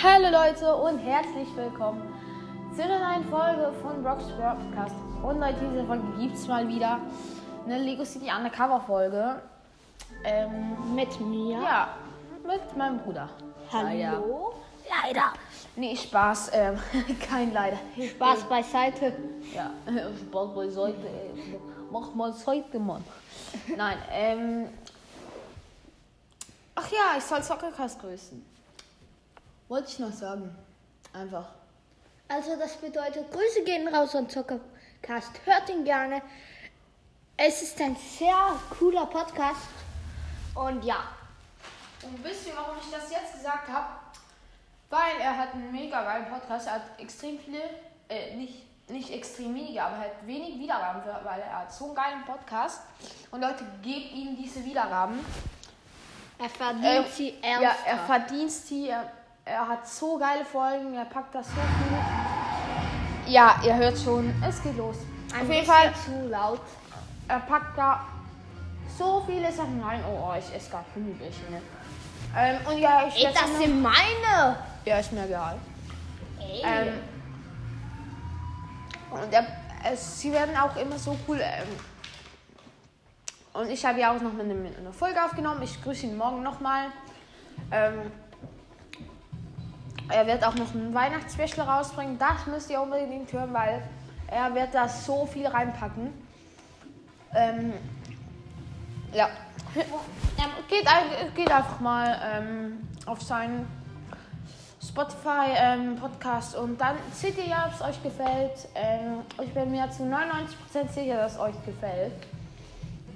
Hallo Leute und herzlich willkommen zu einer neuen Folge von Brock's Podcast. Und Leute, diese Folge gibt es mal wieder eine Lego City Undercover Folge. Ähm, Mit mir. ja, mit meinem Bruder. Hallo. Leider. Nee, Spaß. Ähm, kein Leider. Spaß beiseite. Ja, Spaß beiseite. Mach mal Seite, Mann. Nein, ähm. Ach ja, ich soll Soccercast grüßen. Wollte ich noch sagen. Einfach. Also das bedeutet, Grüße gehen raus an Zuckercast. Hört ihn gerne. Es ist ein sehr cooler Podcast. Und ja. Und wisst ihr, warum ich das jetzt gesagt habe? Weil er hat einen mega geilen Podcast. Er hat extrem viele, äh, nicht, nicht extrem wenige, aber halt wenig Wiedergaben, weil er hat so einen geilen Podcast. Und Leute, gebt ihm diese Wiedergaben. Er verdient Ähm, sie Ja, ernsthaft. er verdient die. Er, er hat so geile Folgen. Er packt das so viel. Ja, ihr hört schon, es geht los. ein Auf jeden Fall, zu laut. er packt da so viele Sachen rein. Oh, oh ich esse gerade Gummibärchen. Ne? Ähm, und ja, ich Ey, das sind meine. Ja, ist mir egal. Ey. Ähm, und er, es, sie werden auch immer so cool. Ähm, und ich habe ja auch noch eine, eine Folge aufgenommen. Ich grüße ihn morgen nochmal. Ähm, er wird auch noch ein Weihnachtsspecial rausbringen. Das müsst ihr unbedingt hören, weil er wird da so viel reinpacken. Ähm, ja. Geht, geht einfach mal ähm, auf seinen Spotify ähm, Podcast und dann seht ihr ja, ob es euch gefällt. Ähm, ich bin mir zu 99% sicher, dass es euch gefällt.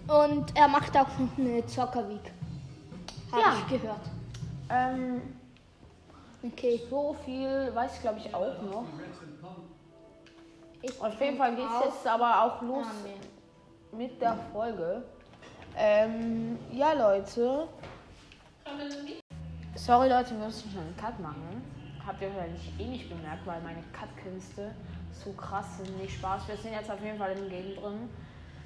Und er macht auch noch eine Zockerweek. Habe Ja. ich gehört. Ähm, Okay. so viel weiß ich glaube ich auch noch. Ich Auf jeden Fall geht es jetzt aber auch los nee. mit der Folge. Ähm, ja Leute. Sorry Leute, wir müssen schon einen Cut machen. Habt ihr wahrscheinlich eh nicht bemerkt, weil meine Cut-Künste so krass sind. Nicht Spaß. Wir sind jetzt auf jeden Fall im Game drin.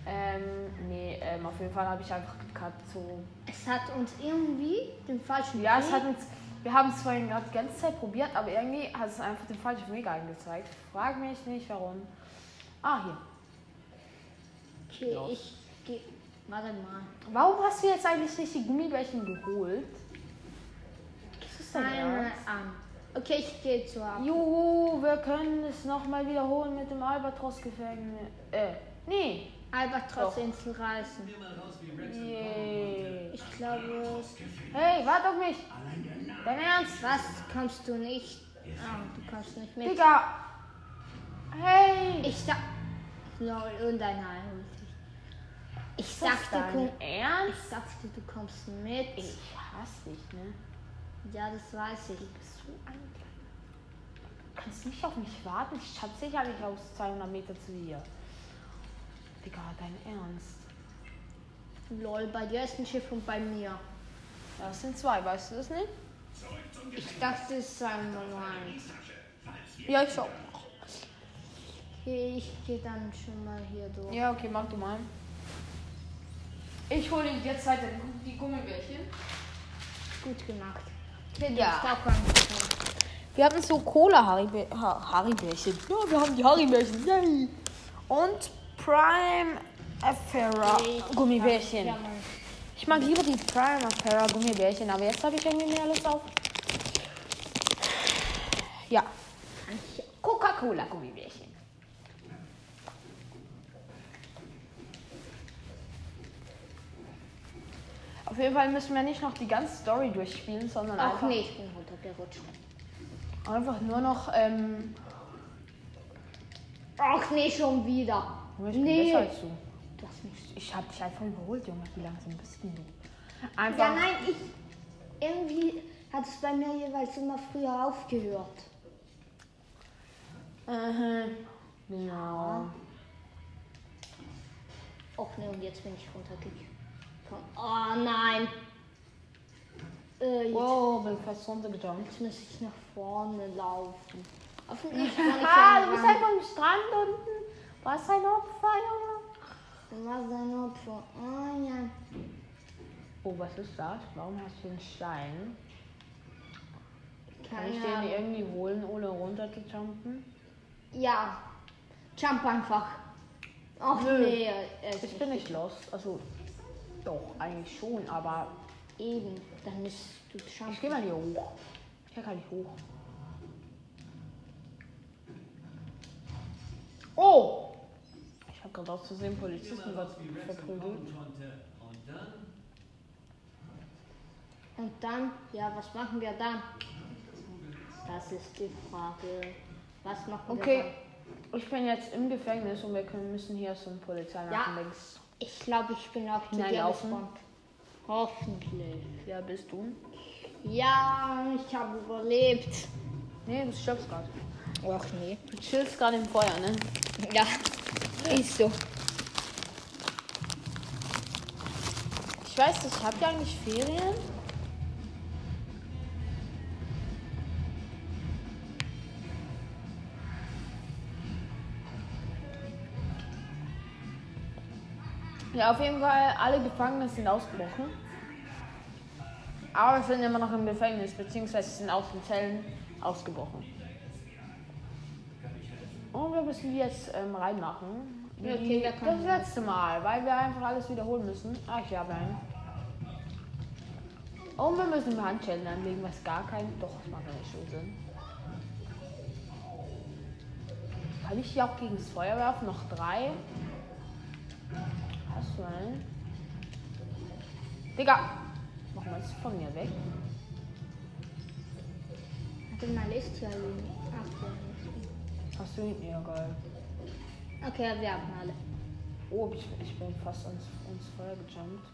Ähm, nee, ähm, auf jeden Fall habe ich einfach gecuttet. So. Es hat uns irgendwie den falschen Ja, es Weg- hat uns. Wir haben es vorhin gerade die ganze Zeit probiert, aber irgendwie hat es einfach den falschen Weg angezeigt. Frag mich nicht warum. Ah, hier. Okay, ich gehe. Warte mal. Warum hast du jetzt eigentlich nicht die Gummibärchen geholt? Was ist denn Eine ernst? an. Okay, ich gehe zu ab. Juhu, wir können es nochmal wiederholen mit dem Albatros-Gefängnis. Äh, nee. Albatros Doch. Insel reisen. Yay. Ich glaube. Hey, warte auf mich. Dein Ernst? Was kannst du nicht? Ah, du kannst nicht mit. Digga. Hey. Ich sag. Lol, und ein Ei holt dich. Ich das sagte, dein komm, Ernst? ich sagte, du kommst mit. Ich hasse dich, ne? Ja, das weiß ich. Du bist so ein Du kannst nicht auf mich warten. Ich schätze sicherlich aus 200 Meter zu dir. Digga, dein Ernst? Lol, bei dir ist ein Schiff und bei mir. Ja, es sind zwei, weißt du das nicht? Ich dachte, es sei nur eins. Ja, ich auch. Okay, ich gehe dann schon mal hier durch. Ja, okay, mach du mal. Ich hole jetzt weiter die Gummibärchen. Gut gemacht. Okay, Ja. Wir hatten so Cola-Haribärchen. Ja, wir haben die Haribärchen. Yay. Und Prime Affaira Gummibärchen. Ich mag lieber die Prime Affaira Gummibärchen, aber jetzt habe ich irgendwie mehr Lust auf. Ja. Coca-Cola Gummibärchen. Auf jeden Fall müssen wir nicht noch die ganze Story durchspielen, sondern Ach einfach, nee, ich bin runtergerutscht. einfach nur noch. Ähm, Ach nee, schon wieder. ich bin Nee. besser als du. Das nicht. Ich habe dich einfach überholt, Junge. Wie langsam bist du? Ja, Einfach. nein, ich. Irgendwie hat es bei mir jeweils immer früher aufgehört. Mhm. Genau. Och nee, und jetzt bin ich runtergekommen. Oh nein. Äh, jetzt, Wow, bin fast runtergejumpt. jetzt muss ich nach vorne laufen. Hoffentlich kann ich Ah, ja du bist einfach am Strand unten. Was ein Opfer, Junge. Was ein Opfer. Oh. Oh, was ist das? Warum hast du einen Stein? Kann Keine ich den Ahnung. irgendwie holen, ohne runter zu jumpen? Ja. Jump einfach. Ach Nö. nee, Ich bin nicht lost. Also, doch, eigentlich schon, aber eben. Dann ist du ich Jump. gehe mal hier hoch. Ich kann gar nicht hoch. Oh! Ich habe gerade aus Versehen Polizisten was verprügelt. Und dann dann, ja, was machen wir dann? Das ist die Frage. Was machen Okay, wir ich bin jetzt im Gefängnis und wir können, müssen hier zum Polizei Ja. links. dann? Ich glaube, ich bin auch zu dir gespawnt. Hoffentlich. Ja, bist du? Ja, ich habe überlebt. Nee, du stirbst gerade. Ach nee. Du chillst gerade im Feuer, ne? Ja, ist so. Ich weiß nicht, habt ihr eigentlich Ferien? Ja, auf jeden Fall, alle Gefangenen sind ausgebrochen. Aber wir sind immer noch im Gefängnis, beziehungsweise sind aus den Zellen ausgebrochen. Und wir müssen jetzt ähm, reinmachen. Okay, wir das letzte Mal, weil wir einfach alles wiederholen müssen. Ah, ich habe einen. Und wir müssen Handschellen anlegen, was gar kein. Doch, das macht nicht so Sinn. Kann ich die auch gegen das Feuer werfen? Noch drei. Hast du einen? Digga! Mach mal das von mir weg. Warte mal, ist hier Ach, ja, du ihn? Ja, geil. Okay, wir haben alle. Oh, ich, ich bin fast ans, ans Feuer gejumpt.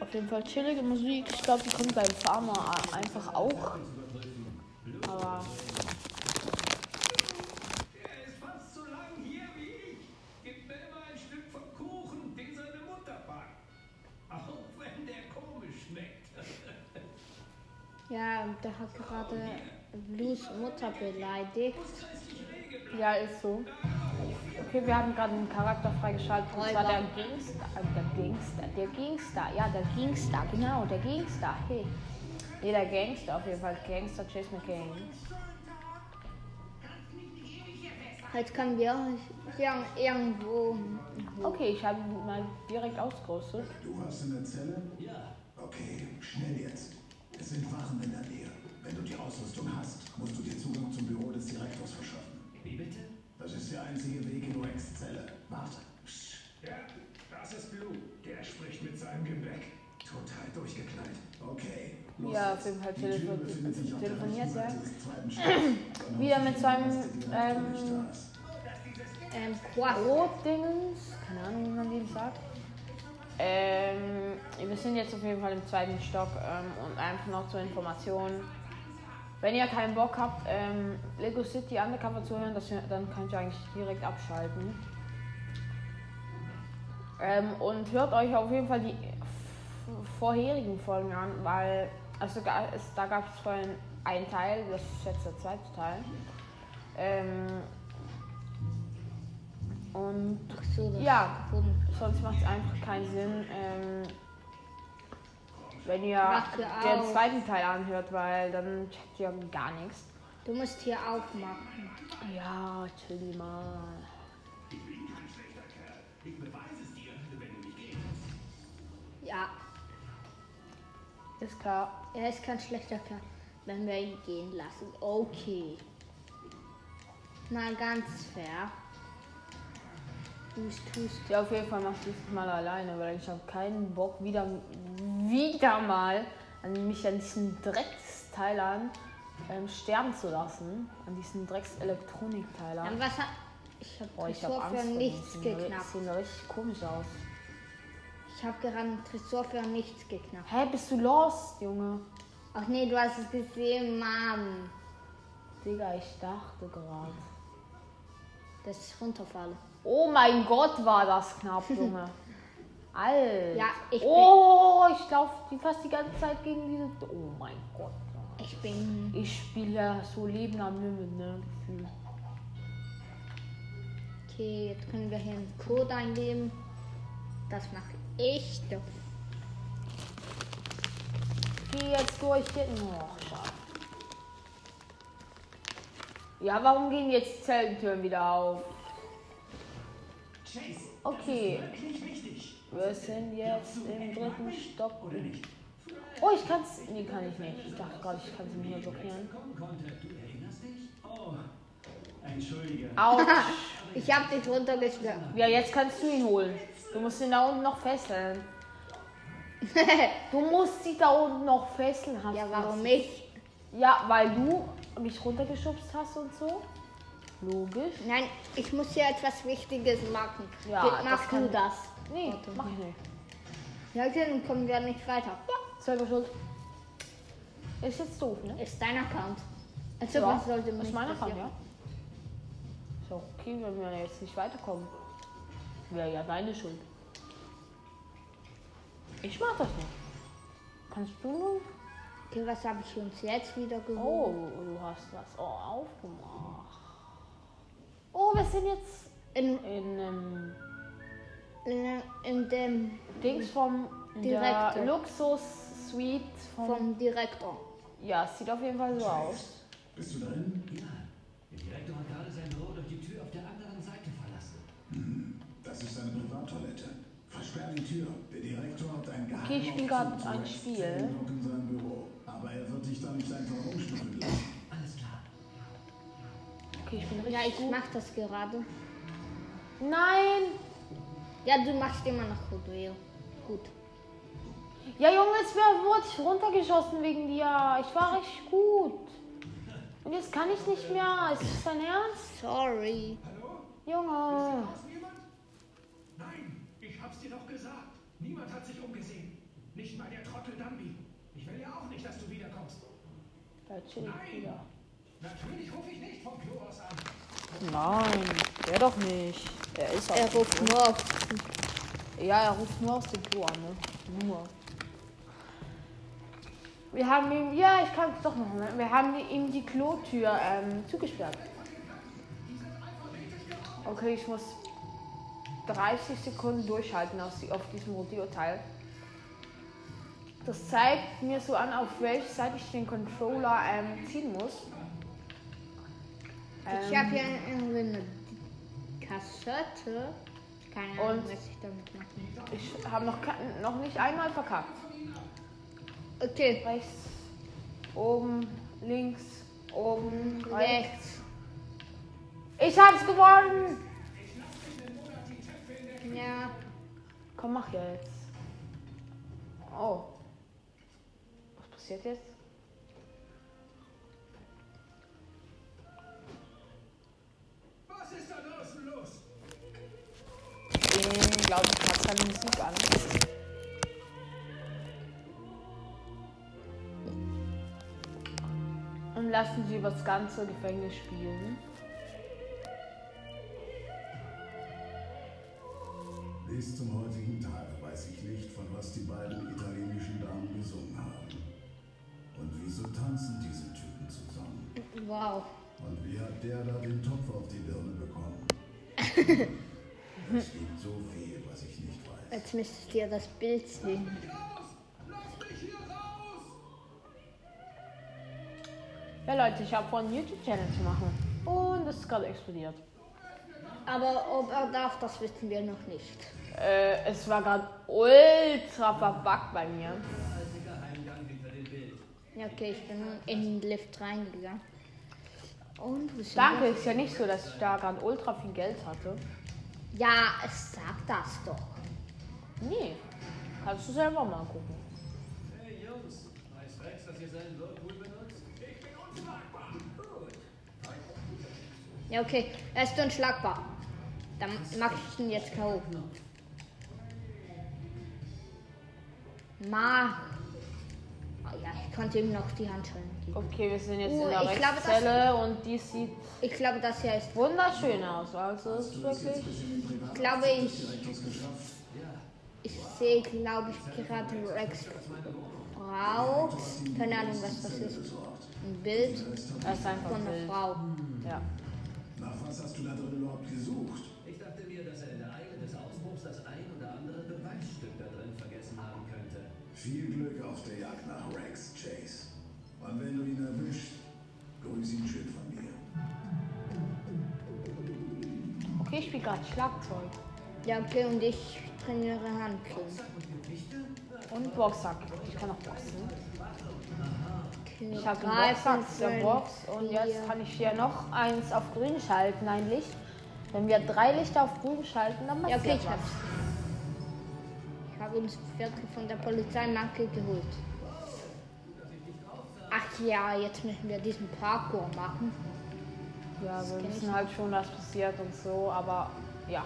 Auf jeden Fall chillige Musik. Ich glaube, die kommt beim Farmer a- einfach auch. Aber Er ist fast so lang hier wie ich. Gib mir immer ein Stück vom Kuchen, den seine Mutter backt. Auch wenn der komisch schmeckt. Ja, der hat gerade Blues Mutter beleidigt. ja, ist so. Okay, wir haben gerade einen Charakter freigeschaltet. Und zwar der Gangster. äh, Der Gangster. Der Gangster. Ja, der Gangster. Genau, der Gangster. Hey. Nee, der Gangster auf jeden Fall. Gangster Chase McCain. Jetzt können wir hier irgendwo. Okay, ich habe ihn mal direkt ausgerüstet. Du warst in der Zelle? Ja, Okay, schnell jetzt. Es sind Wachen in der Nähe. Wenn du die Ausrüstung hast, musst du dir Zugang zum Büro des Direktors verschaffen. wie bitte? Das ist der einzige Weg in Rex Zelle. Warte. Psst. Ja, das ist Blue. Der spricht mit seinem Gebäck. Total durchgeknallt. Okay. los Ja, auf jeden Fall telefoniert er. Stockes. Wieder mit seinem, ähm. Ähm, Quack. Rotdingens, keine Ahnung, wie man den sagt. Ähm, wir sind jetzt auf jeden Fall im zweiten Stock ähm, und einfach noch zur Information. Wenn ihr keinen Bock habt, ähm, Lego City Undercover zu hören, das, dann könnt ihr eigentlich direkt abschalten. Ähm, und hört euch auf jeden Fall die vorherigen Folgen an, weil also es, da gab es vorhin einen Teil, das ist jetzt der zweite Teil. Ähm, und so, Ja. sonst macht es einfach keinen Sinn, ähm, wenn ihr den auf. zweiten Teil anhört, weil dann checkt ihr gar nichts. Du musst hier aufmachen. Ja, chill mal. Ja, Ist klar. er ist kein schlechter Kerl, wenn wir ihn gehen lassen. Okay. Mal ganz fair. Tust, tust. Ja, auf jeden Fall mach ich das mal alleine, weil ich habe keinen Bock wieder, wieder mal an mich an diesen Drecksteilern ähm, sterben zu lassen. An diesen Drecks-Elektronikteilern. Dann was hat. Ich habe Boah, ich Tresor Angst für nichts geknackt. sehen richtig komisch aus. Ich habe gerade einen Tresor für nichts geknackt. Hä, bist du lost, Junge? Ach nee, du hast es gesehen, Mann. Digga, ich dachte gerade. Dass ich runterfalle. Oh mein Gott, war das knapp, Junge. Alter. Ja, ich Oh, ich laufe die fast die ganze Zeit gegen diese. Oh mein Gott. Junge. Ich bin. Ich spiele ja so Leben am Limit, ne? Gefühl. Okay, jetzt können wir hier einen Code eingeben. Das mache ich doch. gehe jetzt durch. Hier. Oh, schade. Ja, warum gehen jetzt die Zellentüren wieder auf? Chase, Okay, wirklich wichtig. wir sind jetzt im dritten Stock. Oder nicht? Oh, ich kann's. Nee, kann ich nicht. Ich dachte gerade, ich kann sie mir blockieren. Kommen konnte. Du erinnerst dich? Oh, entschuldige. Autsch. Ich hab dich runtergeschlagen. Ja, jetzt kannst du ihn holen. Du musst ihn da unten noch fesseln. Du musst sie da unten noch fesseln. Hast Ja, du warum das? nicht? Ja, weil du mich runtergeschubst hast und so. Logisch. Nein, ich muss hier etwas Wichtiges machen. Ja, Mach du kann- das. Nee, Warte. mach ich nicht. Ja, okay, dann kommen wir nicht weiter. Selber schuld. Ist jetzt doof, ne? Ist dein Account. Also Ja, was sollte ist nicht mein Account, ja. Ist auch okay, wenn wir jetzt nicht weiterkommen. Wäre ja deine Schuld. Ich mach das nicht. Kannst du nur? Okay, was habe ich uns jetzt wieder Oh, geholt? du hast das oh, aufgemacht. Oh, wir sind jetzt In, in ähm, in, in dem Dings vom in Direktor. Luxus-Suite vom, vom Direktor. Ja, es sieht auf jeden Fall so aus. Bist du drin? Ja. Der Direktor hat gerade sein Büro durch die Tür auf der anderen Seite verlassen. Das ist eine Privattoilette. Versperr die Tür. Der Direktor hat ein geheimen Okay, ich spiel grad ein Spiel. Dich da nicht einfach rumschnüffeln lassen. Alles klar. Okay, ich bin richtig Ja, ich gut. mach das gerade. Nein! Ja, du machst immer noch gut, Leo. Gut. Ja, Junge, jetzt wurde ich runtergeschossen wegen dir. Ich war richtig gut. Und jetzt kann ich nicht mehr. Ist das dein Ernst? Sorry. Hallo? Junge. Ist jemand? Nein, ich hab's dir doch gesagt. Niemand hat sich umgesehen. Nicht mal der Trottel Dumby. Ich will ja auch nicht, dass du wiederkommst. Da chill ich wieder. Natürlich rufe ich nicht vom Klo aus an. Nein, der doch nicht. Er ist Er auch. ruft nur auf. Ja, er ruft nur aus dem Klo an, ne? Nur. Wir haben ihm, ja, ich kann es doch noch mal. Wir haben ihm die Klotür ähm, zugesperrt. Okay, ich muss 30 Sekunden durchhalten aus, die- auf diesem Rodeo-Teil. Das zeigt mir so an, auf welche Seite ich den Controller ähm, ziehen muss. Ich habe hier eine, eine Kassette. Keine Ahnung, Und? was ich damit mache. Ich habe noch, noch nicht einmal verkackt. Okay, Rechts, oben, links, oben, rechts. rechts. Ich hab's gewonnen! Ja. Komm, mach jetzt. Oh. Was passiert jetzt? Was ist da draußen los? Ich glaube, ich habe keine Musik an. Und lassen sie über das ganze Gefängnis spielen. Bis zum heutigen Tag weiß ich nicht, von was die beiden italienischen Damen gesungen haben. Wieso tanzen diese Typen zusammen? Wow. Und wie hat der da den Topf auf die Birne bekommen? es gibt so viel, was ich nicht weiß. Jetzt müsstet ihr das Bild sehen. Raus! Lass mich hier raus! Ja, Leute, ich habe vor, einen YouTube-Channel zu machen. Und das ist gerade explodiert. Aber ob er darf, das wissen wir noch nicht. Äh, es war gerade ultra verbuggt bei mir. Einziger Heimgang hinter dem Bild. Ja, okay, ich bin in den Lift reingegangen. Und Danke, ist ja nicht so, dass ich da gerade ultra viel Geld hatte. Ja, es sagt das doch. Nee, kannst du selber mal gucken. Hey Jungs, weiß Rex, dass ihr seinen Whirlpool benutzt? Ich bin unschlagbar. Gut. Ja, okay, er ist unschlagbar. Dann mach ich ihn jetzt K.O. Mach. Ja, ich konnte ihm noch die Handschellen geben. Okay, wir sind jetzt Uh, in der ich glaube, das- Rechtszelle und die sieht Ich glaube, das hier ist. wunderschön aus. Also es ist wirklich. Glaube ich. Ich sehe, glaube ich, gerade Rex Frau. Keine Ahnung, was das ist. Ein Bild Er ist einfach von einer. Frau. Ja. Nach was hast du da drin überhaupt gesucht? Viel Glück auf der Jagd nach Rex, Chase. Und wenn du ihn erwischt, grüß ihn schön von mir. Okay, ich spiele gerade Schlagzeug. Ja, okay, und ich trainiere Handkling. Und Boxsack. Ich kann auch boxen. Okay, Ich habe Boxsack der Box und vier. jetzt kann ich hier noch eins auf grün schalten, ein Licht. Wenn wir drei Lichter auf grün schalten, dann Ja, passiert okay, ich was. hab's. Uns Viertel von der Polizeimarke geholt. Ach ja, jetzt müssen wir diesen Parkour machen. Ja, wir wissen halt schon, was passiert und so, aber ja.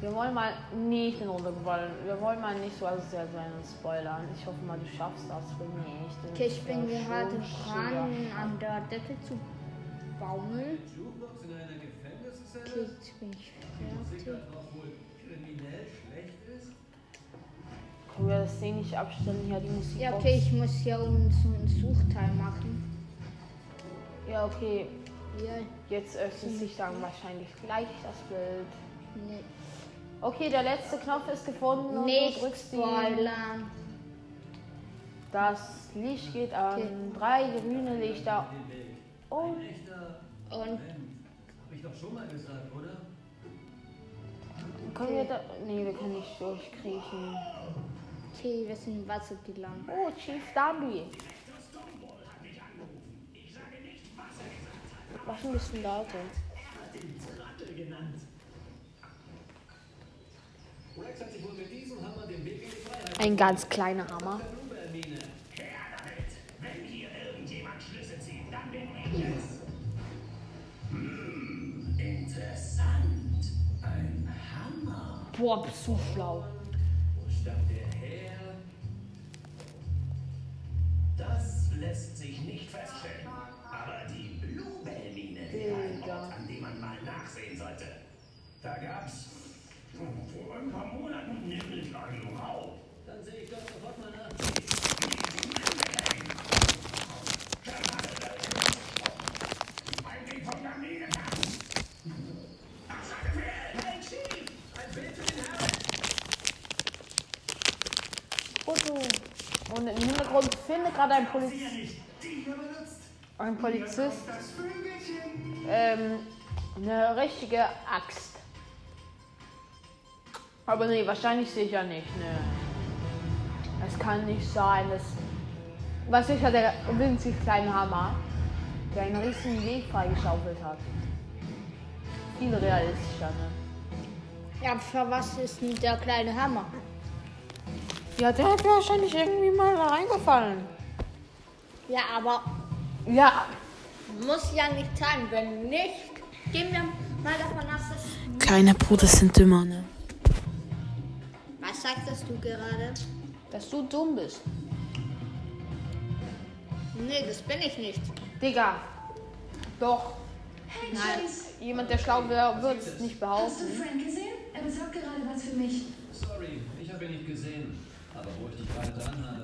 Wir wollen mal nicht in runtergefallen. Wir wollen mal nicht so sehr sein und spoilern. Ich hoffe mal, du schaffst das für mich. Das Okay, ich bin gerade dran, an der Decke zu baumeln. Okay, jetzt bin ich fertig. Können wir das Ding nicht abstellen hier, die Musik? Ja, okay, ich muss hier unten so einen Suchteil machen. Ja, okay. Hier, Jetzt öffnet sich dann wahrscheinlich gleich das Bild. ne, Okay, der letzte Knopf ist gefunden und nicht du drückst die. spoilern. Das Licht geht an. Okay. Drei grüne Lichter. Und Und Hab ich doch schon mal gesagt, oder? können wir da. Nee, wir können nicht durchkriechen. Okay, wir sind im Wasser gelangt. Oh, Chief Darby. Mach ein bisschen lauter. Rex hat sich wohl mit diesem Hammer den Weg in die Freiheit Ein ganz kleiner Hammer. Bluebell-Mine. Wenn hier irgendjemand Schlüsse zieht, dann bin ich es. Hm, Interessant. Ein Hammer. Boah, bist du schlau. Wo stammt lässt sich nicht feststellen. Aber die Bluebell-Mine wäre ein. Ort, an dem man mal nachsehen sollte. Da gab's vor ein paar Monaten nämlich einen Raub. Dann sehe ich doch sofort mal nach. Ein Ding von der Mine. Ach, sag Befehl! Hey, Chief! Ein Bild für den Herrn! Foto. Und im Findet gerade ein, Poliz Ja nicht. Die hier benutzt. ein Polizist Das ähm, eine richtige Axt. Aber nee, wahrscheinlich sicher nicht. Ne. Es kann nicht sein, dass. Was sicher der winzig kleine Hammer, der einen riesigen Weg freigeschaufelt hat. Viel realistischer, ne? Ja, für was ist denn der kleine Hammer? Ja, der hat wahrscheinlich irgendwie mal da reingefallen. Ja, aber Ja, muss ja nicht sein. Wenn nicht, gehen wir mal davon aus, dass. Kleine Brüder sind dümmer, ne? Was sagtest du gerade? Dass du dumm bist. Nee, das bin ich nicht. Digga. Doch. Hey, Nein. Chase, Jemand, der schlau wäre, würde es nicht hast behaupten. du Frank gesehen? Er besorgt gerade was für mich. Sorry, ich habe ihn nicht gesehen.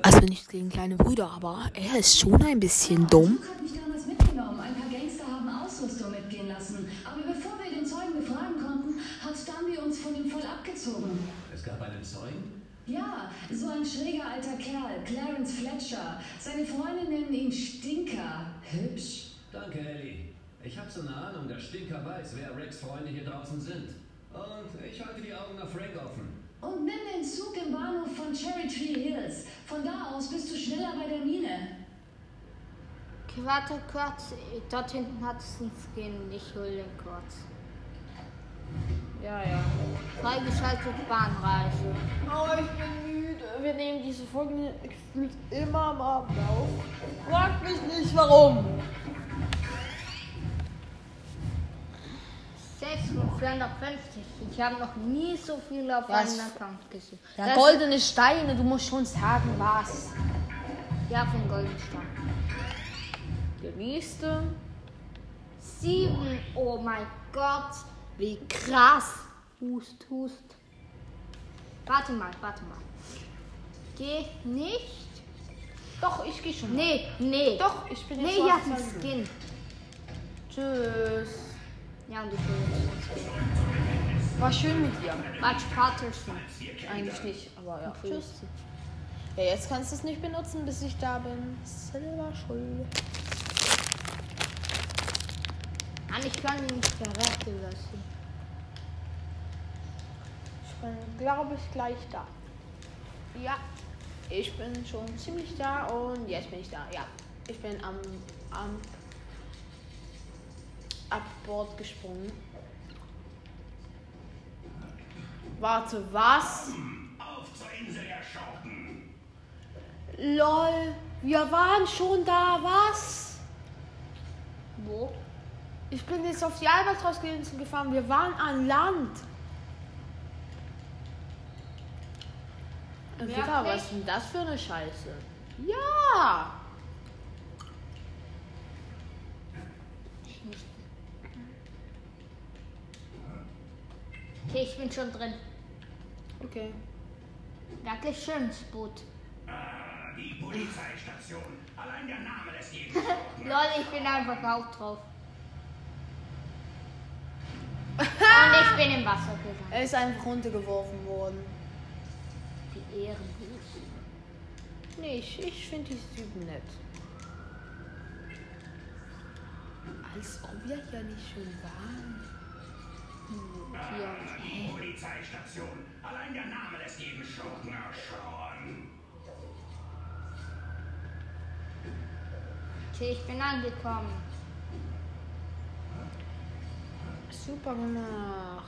Also nichts gegen kleine Brüder, aber er ist schon ein bisschen dumm. Luke hat mich damals mitgenommen. Ein paar Gangster haben Ausrüstung mitgehen lassen. Aber bevor wir den Zeugen befragen konnten, hat Danby uns von ihm voll abgezogen. Es gab einen Zeugen? Ja, so ein schräger alter Kerl, Clarence Fletcher. Seine Freunde nennen ihn Stinker. Hübsch. Danke, Ellie. Ich habe so eine Ahnung, der Stinker weiß, wer Rex Freunde hier draußen sind. Und ich halte die Augen nach Frank offen. Und nimm den Zug im Bahnhof von Cherry Tree Hills. Von da aus bist du schneller bei der Mine. Okay, warte kurz. Dort hinten hat es einen Skin. Ich hole den kurz. Ja, ja. Freigeschaltet Bahnreise. Oh, ich bin müde. Wir nehmen diese Folgen gefühlt immer am Abend auf. Frag mich nicht warum. 6 von 450. Ich habe noch nie so viel auf Was? einem Account gesehen. Ja, Das- goldene Steine, du musst schon sagen, was. Ja, von Goldenstein. Der nächste. 7. Oh mein Gott. Wie krass. Hust, hust. Warte mal, warte mal. Geh nicht. Doch, ich gehe schon. Nee, nee. Doch, ich bin jetzt Nee, ja, auf ein. Skin. Tschüss. Ja, und ich Skin. War schön mit dir. Butch Patterson. Eigentlich nicht, aber ja. Tschüss. Ja, jetzt kannst du es nicht benutzen, bis ich da bin. Selber schuld. Mann, ich kann ihn nicht verrecken lassen. Ich bin, glaube ich, gleich da. Ja, ich bin schon ziemlich da und jetzt bin ich da. Ja, ich bin am, am Abbord gesprungen. Warte, was? Auf zur Insel der Schurken. Lol, wir waren schon da, was? Wo? Ich bin jetzt auf die Albatros-Insel gefahren, wir waren an Land. Und Digga, was ist denn das für eine Scheiße? Ja! Okay, ich bin schon drin. Okay. Wirklich schönes Boot. Ah, die Polizeistation. Allein der Name lässt jeden. Lol, ich bin einfach auch drauf. Und ich bin im Wasser gegangen. Er ist einfach runtergeworfen worden. Die Ehrenlos. Nee, ich, ich finde die Typen nett. Als ob wir ja nicht schon waren. Die Polizeistation. Allein der Name lässt jeden Schurken erschauern. Okay, ich bin angekommen. Super gemacht.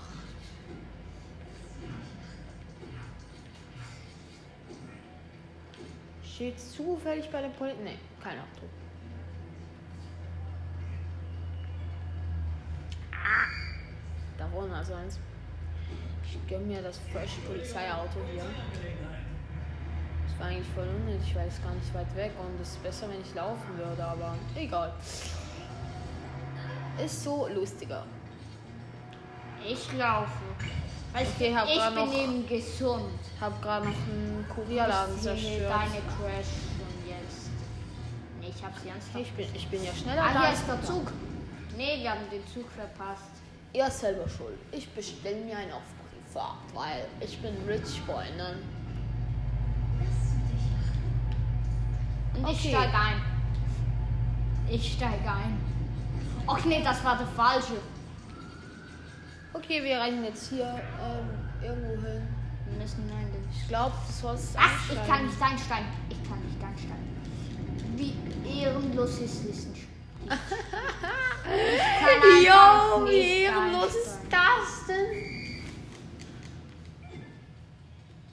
Steht zufällig bei der Polizei. Nee, kein Auto. Ah, da vorne also eins. Ich gönn mir das frische Polizeiauto hier. Das war eigentlich voll unnötig, weil es gar nicht weit weg und es ist besser, wenn ich laufen würde, aber egal. Ist so lustiger. Ich laufe. Weißt Okay, hab ich grad bin noch- eben gesund. Hab gerade noch einen Kurierladen zerstört. Deine Crash und jetzt. Nee, ich hab sie ernsthaft. Ich bin, ich bin ja schneller Ah, hier ist der Zug. Nee, wir haben den Zug verpasst. Ihr selber schuld. Ich bestelle mir einen auf Privat, weil ich bin Rich Boy, ne? Und ich Okay. steig ein. Ich steig ein. Ach nee, das war der falsche. Okay, wir reisen jetzt hier ähm, irgendwo hin. Wir müssen nein, Ich glaube, du sollst Ach, ich kann nicht einsteigen. Ich kann nicht einsteigen. Wie ehrenlos ist Wissen. Ich kann einfach Jo, wie ehrenlos ist das denn?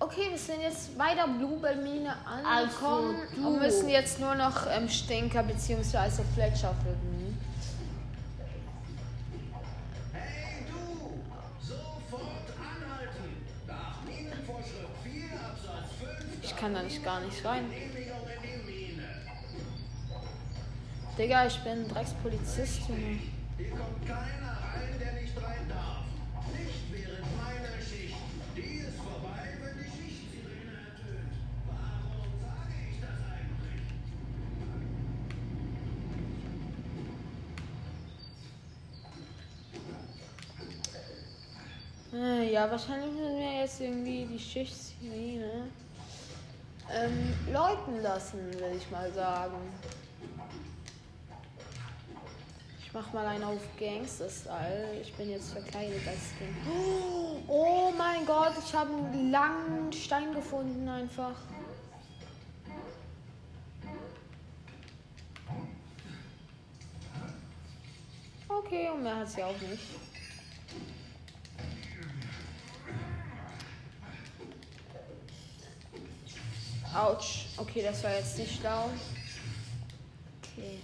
Okay, wir sind jetzt bei der Bluebell-Mine angekommen Also, du. und müssen jetzt nur noch ähm, Stinker bzw. Fletcher finden. Hey du! Sofort anhalten! Nach Minenvorschrift 4 Absatz 5 Ich kann da nicht gar nicht rein. Genehmigung in die Mine. Digga, ich bin Dreckspolizist, Junge. Hier kommt keiner rein, der nicht rein darf. Nicht während meiner Schicht. Die ist vorbei, wenn die Schichtsirene ertönt. Warum sage ich das eigentlich? Äh, Ja, wahrscheinlich müssen wir jetzt irgendwie die Schichtsirene ähm, läuten lassen, will ich mal sagen. Ich mach mal einen auf Gangster-Style. Ich bin jetzt verkleidet als Gang. Oh mein Gott, ich habe einen langen Stein gefunden einfach. Okay, und mehr hat sie auch nicht. Autsch. Okay, das war jetzt nicht schlau. Okay.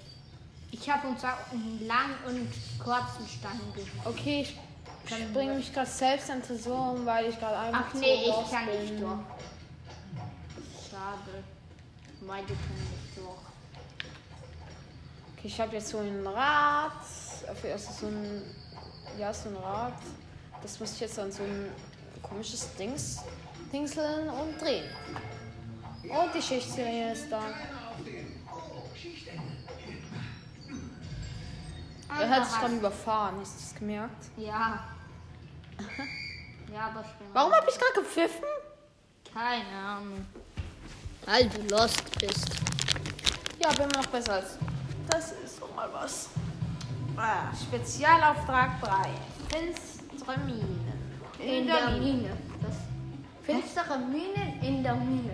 Ich habe uns auch einen langen und kurzen Stein gesucht. Okay, ich bringe mich gerade selbst in Tresor, weil ich gerade einfach Ach nee, ich kann bin. nicht durch. Schade. Beide können nicht durch. Okay, ich habe jetzt so ein Rad. Es so ein. Ja, so ein Rad. Das muss ich jetzt an so ein komisches Dings dingseln und drehen. Und die Schichtserie ist da. Er hat sich gerade überfahren, hast du das gemerkt? Ja. Ja, aber ich bin Warum habe ich gerade gepfiffen? Keine Ahnung. Weil du lost bist. Ja, bin immer noch besser als. Das ist doch mal was. Ah, Spezialauftrag 3. Finstere Minen. In, der, Mine. Das finstere Minen in der Mine.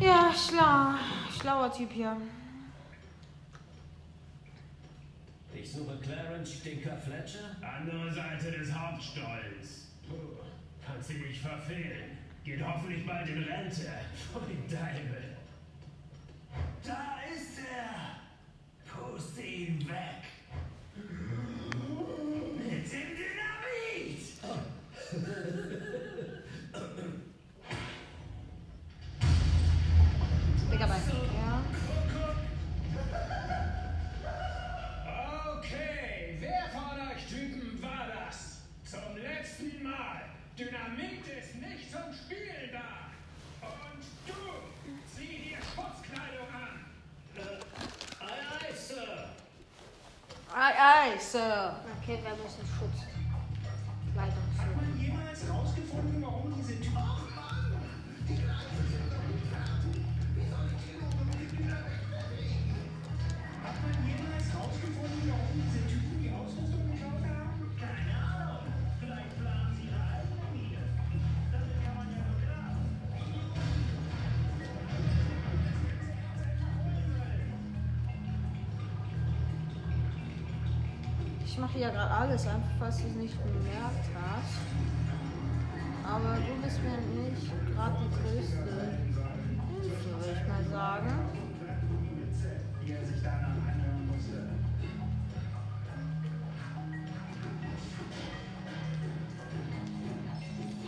Ja, schlau. Schlauer Typ hier. Ich suche Clarence Stinker Fletcher. Andere Seite des Hauptstolls. Puh, kannst du nicht verfehlen. Geht hoffentlich bald in Rente. Pfui Deibel. Da ist er. Puste ihn weg. Ei, ei, Sir. Okay, wir müssen Schutz. Leider. Hat man jemals rausgefunden, warum diese Typen... Ach Mann, die Gleise sind doch nicht fertig. Wie soll ich hier nur mit dem bewegen? Hat man jemals rausgefunden, warum diese Typen Ich mache hier gerade alles, einfach falls du es nicht bemerkt hast. Aber du bist mir nicht gerade die größte Hilfe, würde ich mal sagen.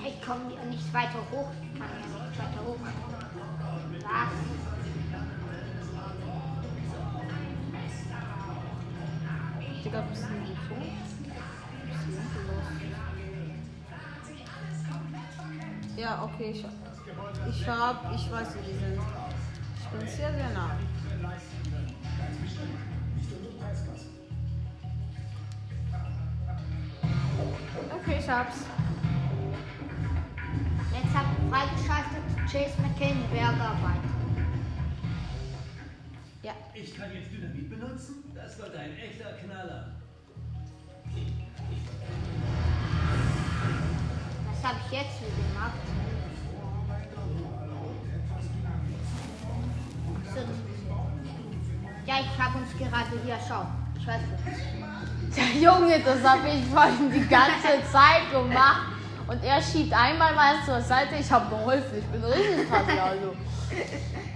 Ich komme ja nicht weiter hoch. Ich kann ja nicht weiter hoch. Was? Digga, bist du Ja, okay, ich, ich hab, ich weiß, wie die sind. Ich bin sehr, sehr nah. Okay, ich hab's. Jetzt hat freigeschaltet Chase McCain Bergarbeit. Ja, Ich kann jetzt Dynamit benutzen? Das wird ein echter Knaller. Was habe ich jetzt wieder gemacht? Ja, ich habe uns gerade hier, schau. Ich weiß nicht. Ja, Junge, das habe ich vorhin die ganze Zeit gemacht. Und er schiebt einmal mal zur Seite. Ich habe geholfen. Ich bin richtig krass, also.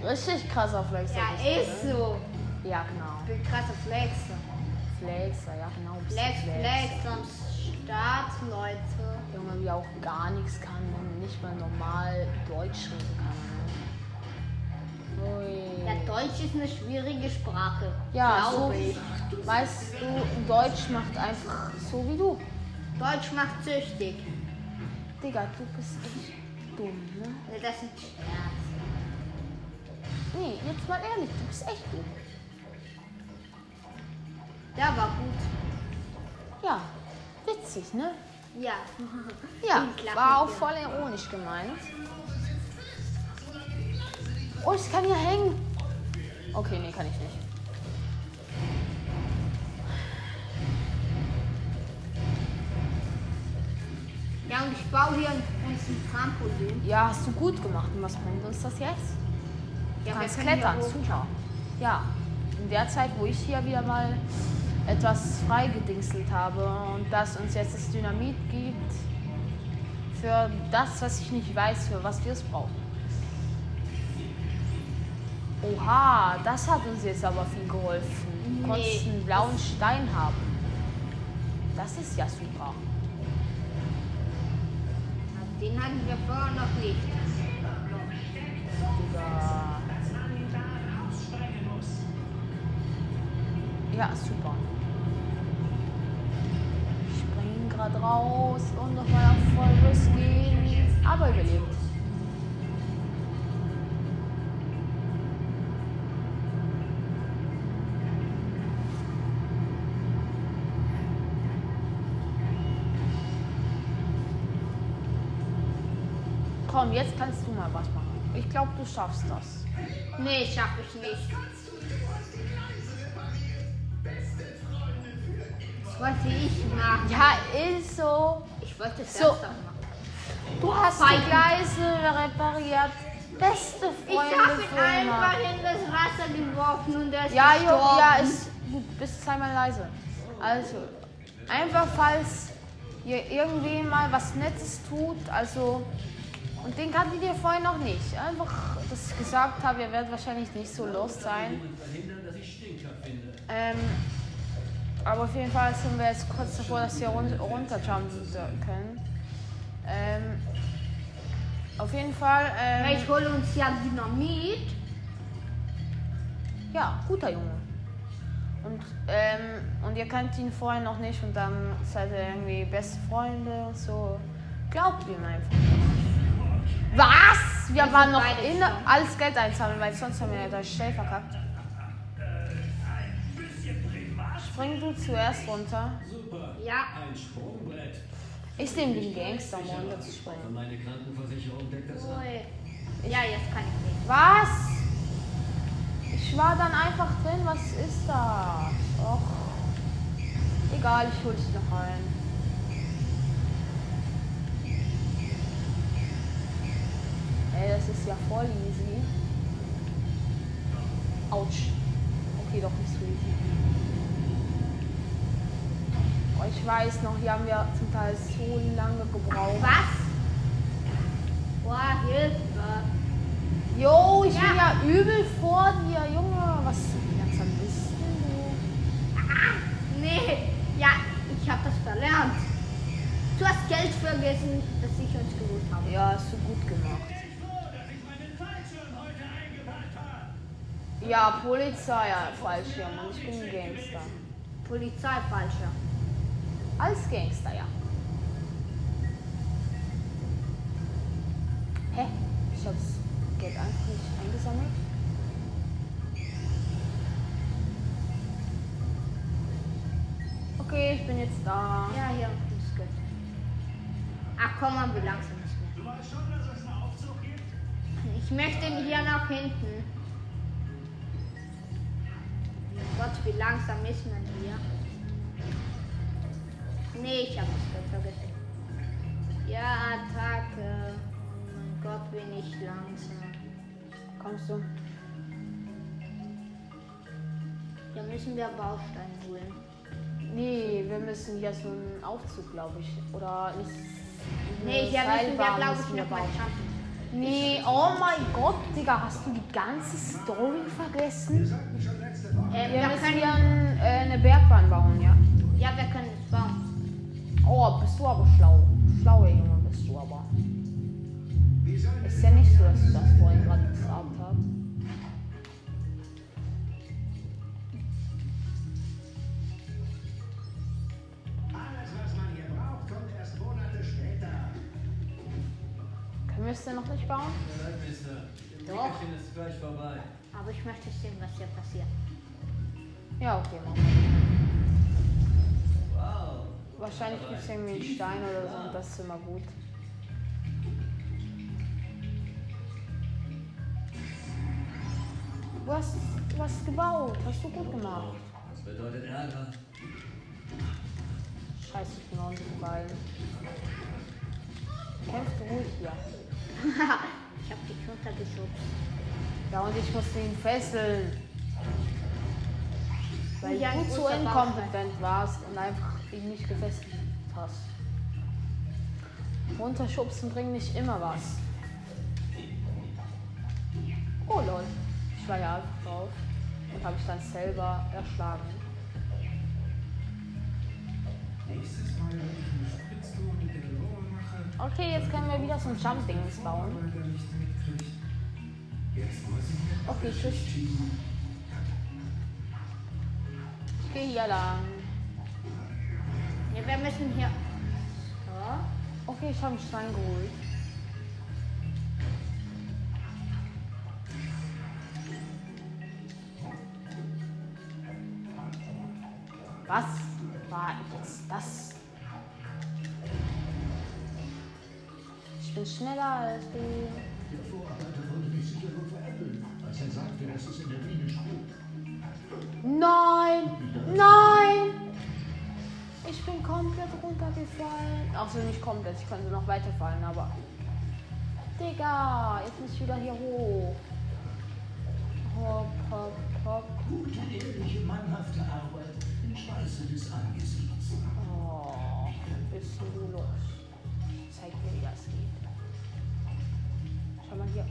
Richtig krasser Flexer. Ja, ist so. Ja, genau. Ich bin krasser Flexer. Flexer, ja, genau. Flex. Flex am Start, Leute. Junge, wie auch gar nichts kann und nicht mal normal Deutsch reden kann. Ne? Ui. Ja, Deutsch ist eine schwierige Sprache. Ja, so, ich. weißt du, Deutsch macht einfach so wie du. Deutsch macht süchtig. Digga, du bist echt dumm, ne? Das ist ein Scherz. Nee, jetzt mal ehrlich, du bist echt dumm. Der war gut. Ja, witzig, ne? Ja. Ja, war auch voll ironisch gemeint. Oh, ich kann hier hängen. Okay, nee, kann ich nicht. Ja, und ich baue hier uns ein Trampolin. Ja, hast du gut gemacht. Und was bringt uns das jetzt? Ja, Du kannst wir können klettern, super. Ja, in der Zeit, wo ich hier wieder mal etwas freigedingselt habe und das uns jetzt das Dynamit gibt für das, was ich nicht weiß, für was wir es brauchen. Oha, das hat uns jetzt aber viel geholfen. Du Nee, konntest einen blauen Stein haben. Das ist ja super. Den hatten wir vorher noch nicht. Digga. Ja, super. Ich spring gerade raus und nochmal auf Vollriss gehen. Aber überlebt. Komm, jetzt kannst du mal was machen. ich glaube, du schaffst das. Nee, schaff ich nicht. Wollte ich machen. Ja, ist so. Ich wollte es So. machen. Du hast die Gleise repariert. Beste Ich Freunde habe ihn einfach in das Wasser geworfen und er ist Ja, gestorben. Jo, ja, ist gut. Bist zweimal leise. Also, einfach falls ihr irgendwie mal was Nettes tut, also. Und den kanntet ihr vorhin noch nicht. Einfach, dass ich gesagt habe, ihr werdet wahrscheinlich nicht so lost sein. ich. Ähm, aber auf jeden Fall sind wir jetzt kurz davor, dass wir run runterjumpen können. Ähm, auf jeden Fall, ähm, ich hole uns ja Dynamit. ja, guter Junge. Und, ähm, und ihr kennt ihn vorher noch nicht und dann seid ihr irgendwie beste Freunde und so. Glaubt ihm einfach. Was? Wir Wir waren noch in alles Geld einsammeln, weil sonst haben wir ja das Stell verkackt. Spring du zuerst runter. Super. Ja. Ein Sprungbrett. Ich nehme den Gangster, um runterzuspringen. Aber meine Krankenversicherung deckt das ab. Ja, jetzt kann ich nicht. Was? Ich war dann einfach drin, was ist da? Och. Egal, ich hol dich noch rein. Ey, das ist ja voll easy. Autsch. Okay, doch nicht so ich weiß noch, hier haben wir zum Teil so lange gebraucht. Was? Boah, Hilfe. Jo, ich bin Ja. ja übel vor dir, Junge. Was langsam bist du? Nee, ja, ich habe das verlernt. Du hast Geld vergessen, das ich uns geholt habe. Ja, hast du gut gemacht. Ja, Polizei, ja, Fallschirm und ich bin ein Gangster. Polizei falscher. Als Gangster, ja. Hä? Ich hab's Geld einfach nicht eingesammelt. Okay, ich bin jetzt da. Ja, hier ist gut. Ach komm, man will langsam nicht mehr. Du weißt schon, dass es einen Aufzug gibt? Ich möchte hier nach hinten. Oh Gott, wie langsam ist man hier? Nee, ich habe es vergessen. Ja, Attacke. Oh mein Gott, bin ich langsam. Kommst du? Da müssen wir Baustein holen. Nee, wir müssen hier so einen Aufzug, glaube ich. Oder nicht. Nee, hier müssen wir, glaube ich, wir nochmal jumpen. Nee, oh mein Gott, Digga, hast du die ganze Story vergessen? sagten schon letzte Woche. Äh, Wir wir müssen hier ein, äh, eine Bergbahn bauen, ja? ja, wir können. Oh, bist du aber schlau. Schlauer Junge bist du aber. Ist ja nicht so, dass ich das vorhin gerade gesagt habe. alles, was man hier braucht, kommt erst Monate später. Können wir es denn noch nicht bauen? Bereit, Mister. Doch. Nickerchen ist gleich vorbei. Aber ich möchte sehen, was hier passiert. Ja, okay, machen Wow. Wahrscheinlich gibt es irgendwie einen Stein oder so und das ist immer gut. Du hast was gebaut, hast du gut gemacht. Das bedeutet Ärger. Scheiße, ich bin auch nicht geil. Kämpft ruhig hier. ich habe dich runtergeschubst. Ja, und ich musste ihn fesseln. Weil du zu inkompetent warst und einfach ihn nicht gefesselt hast. Runterschubsen bringt nicht immer was. Oh lol. Ich war ja einfach drauf und habe ich dann selber erschlagen. Okay, jetzt können wir wieder so ein Jump-Dings bauen. Okay, tschüss. Ich gehe hier lang. Ja, wir müssen hier. So. Okay, ich habe einen Stein geholt. Was war jetzt das? Ich bin schneller als du. Der Vorarbeiter wollte mich sicher nur veräppeln, als er sagte, dass es in der Mine spukt. Nein! Nein! Ich bin komplett runtergefallen. Ach so, nicht komplett. Ich könnte noch weiterfallen, aber. Digga, jetzt muss ich wieder hier hoch. Hopp, hopp, hopp. Gute, ehrliche, mannhafte Arbeit im Schweiße des Angesichts. Oh, bist du los? Zeig mir, wie das geht. Schau mal hier.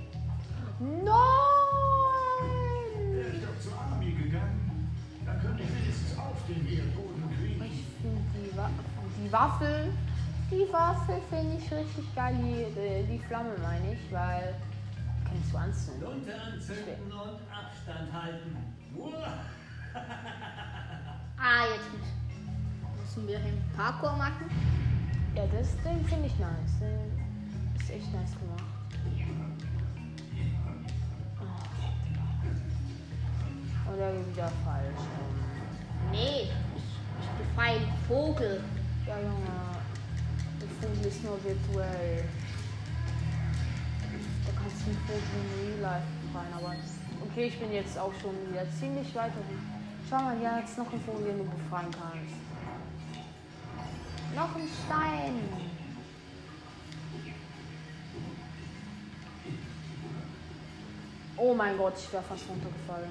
Nein! Die Waffel, die Waffel finde ich richtig geil. Die, die, die Flamme meine ich, weil kannst du anzünden. Lunte anzünden und Abstand halten. Ah, jetzt müssen- müssen wir den Parkour machen. Ja, das Ding finde ich nice. Den ist echt nice gemacht. Oder wieder falsch. rum. Nee, ich, ich befreie den Vogel. Ja, Junge. Der Vogel ist nur virtuell. Da kannst du den Vogel in Real Life befreien, aber. Okay, ich bin jetzt auch schon wieder ziemlich weit. oben. Schau mal, hier ist noch ein Vogel, den du befreien kannst. Noch ein Stein. Oh mein Gott, ich wäre fast runtergefallen.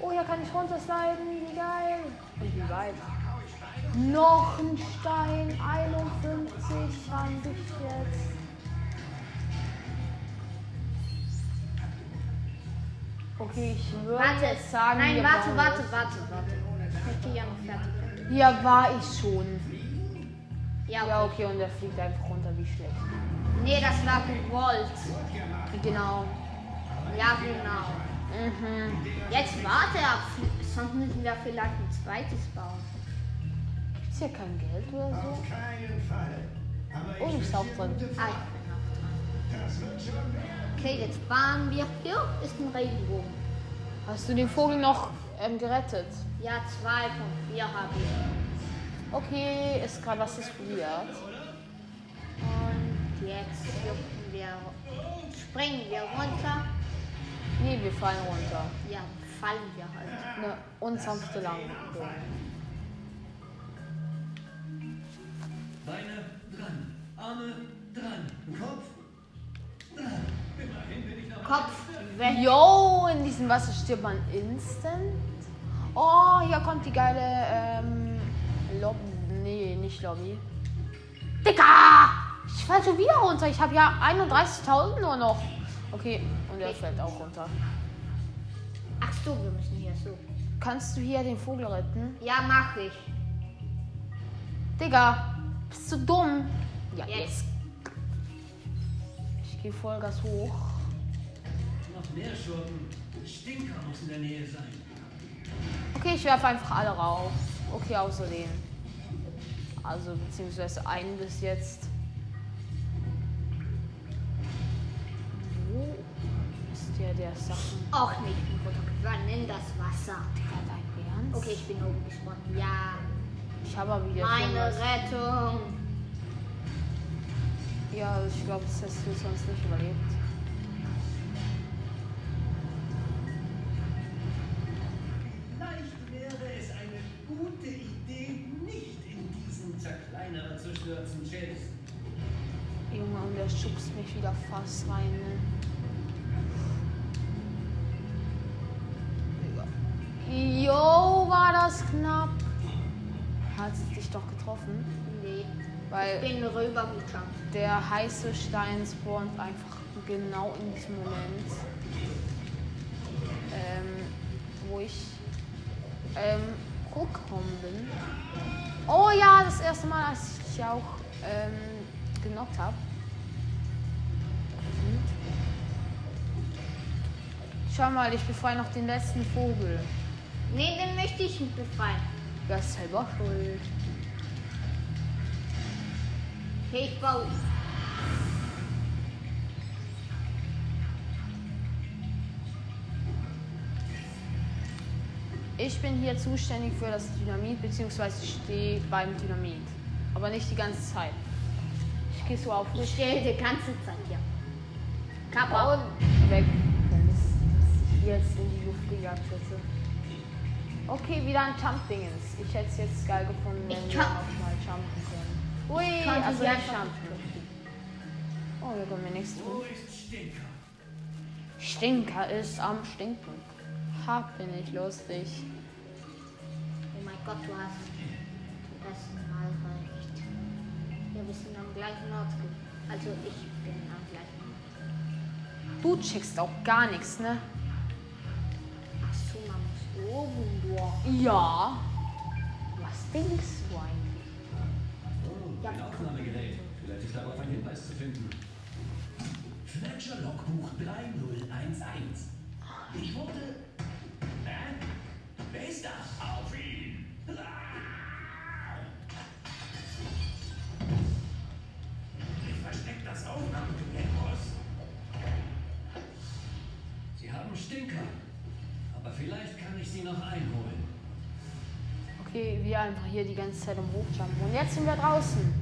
Oh, hier kann ich runtersliden. Wie geil. Und wie weit? Noch ein Stein. 51 haben sich jetzt. Okay, ich würde Warte, sagen, nein, warte, warte, warte, warte. Ich ja noch fertig. Hier war ich schon. Ja, Ja, okay. okay, und der fliegt einfach runter, wie schlecht. Nee, das war gewollt. Genau. Ja, genau. Mhm. Jetzt warte ab, sonst müssen wir vielleicht ein zweites bauen. Gibt's hier kein Geld oder so? Auf keinen Fall. Aber Oh, ich drin. gute Ah, ich bin auch. Okay, jetzt bauen wir. Hier ist ein Regenbogen. Hast du den Vogel noch ähm, gerettet? Ja, zwei von vier habe ich. Okay, ist gerade was explodiert. Und jetzt wir, springen wir runter. Nee, wir fallen runter. Ja, fallen wir halt. Eine unsanfte Landung. Beine dran, Arme dran, Kopf dran. Immerhin bin ich noch Kopf weg. Yo, in diesem Wasser stirbt man instant. Oh, hier kommt die geile ähm, Lobby. Nee, nicht Lobby. Digga! Ich fall schon wieder runter. Ich habe ja 31.000 nur noch. Okay, und er fällt auch runter. Ach so, wir müssen hier so. Kannst du hier den Vogel retten? Ja, mach ich. Digga, bist du dumm? Ja, Jetzt. jetzt. Ich gehe Vollgas hoch. noch mehr Schurken. Stinker muss in der Nähe sein. Okay, ich werfe einfach alle rauf. Okay, außer den. Also, beziehungsweise einen bis jetzt. Wo ist der, der Sachen? Auch nicht runtergefallen in das Wasser. Digga, dein Ernst? Okay, ich bin oben gespawnt. Ja, Ich habe aber wieder. meine Rettung. Ja, ich glaube, das hast du sonst nicht überlebt. Vielleicht wäre es eine gute Idee, nicht in diesen Zerkleinerer zu stürzen, Chase. Junge, und der schubst mich wieder fast rein, ne? Jo, war das knapp. Hat dich doch getroffen? Nee, Weil ich bin rübergejumpt. der heiße Stein spawnt einfach genau in diesem Moment, ähm, wo ich ähm, hochgekommen bin. Oh ja, das erste Mal, als ich auch ähm, genockt habe. Schau mal, ich befreie noch den letzten Vogel. Nee, den möchte ich nicht befreien. Ja, ist selber schuld. Okay, ich baue. Ich bin hier zuständig für das Dynamit, beziehungsweise ich stehe beim Dynamit. Aber nicht die ganze Zeit. Ich gehe so auf. Ich stehe die ganze Zeit hier. Kappa. Und weg. Wenn es jetzt in die Luft gejagt. Okay, wieder ein Jump-Dingens. Ich hätte es jetzt geil gefunden, wenn Ich wir jump. noch mal jumpen können. Ui, also sie nicht einfach jumpen. Oh, hier können wir nichts Wo tun. ist Stinker? Stinker ist am Stinken. Ha, bin ich lustig. Oh mein Gott, du hast zum ersten Mal recht. Ja, wir sind am gleichen Ort. Also ich bin am gleichen Ort. Du checkst auch gar nichts, ne? Oben durch. Ja. Was denkst du eigentlich? Oh, ein Aufnahmegerät. Vielleicht ist darauf ein Hinweis zu finden. Fletcher Logbuch 3011. Ich wurde. Hä? Wer ist das? Auf ihn! Ich versteck das Aufnahmegerät, Boss. Sie haben Stinker. Aber vielleicht kann ich sie noch einholen. Okay, wir einfach hier die ganze Zeit um Hochjumpen. Und jetzt sind wir draußen.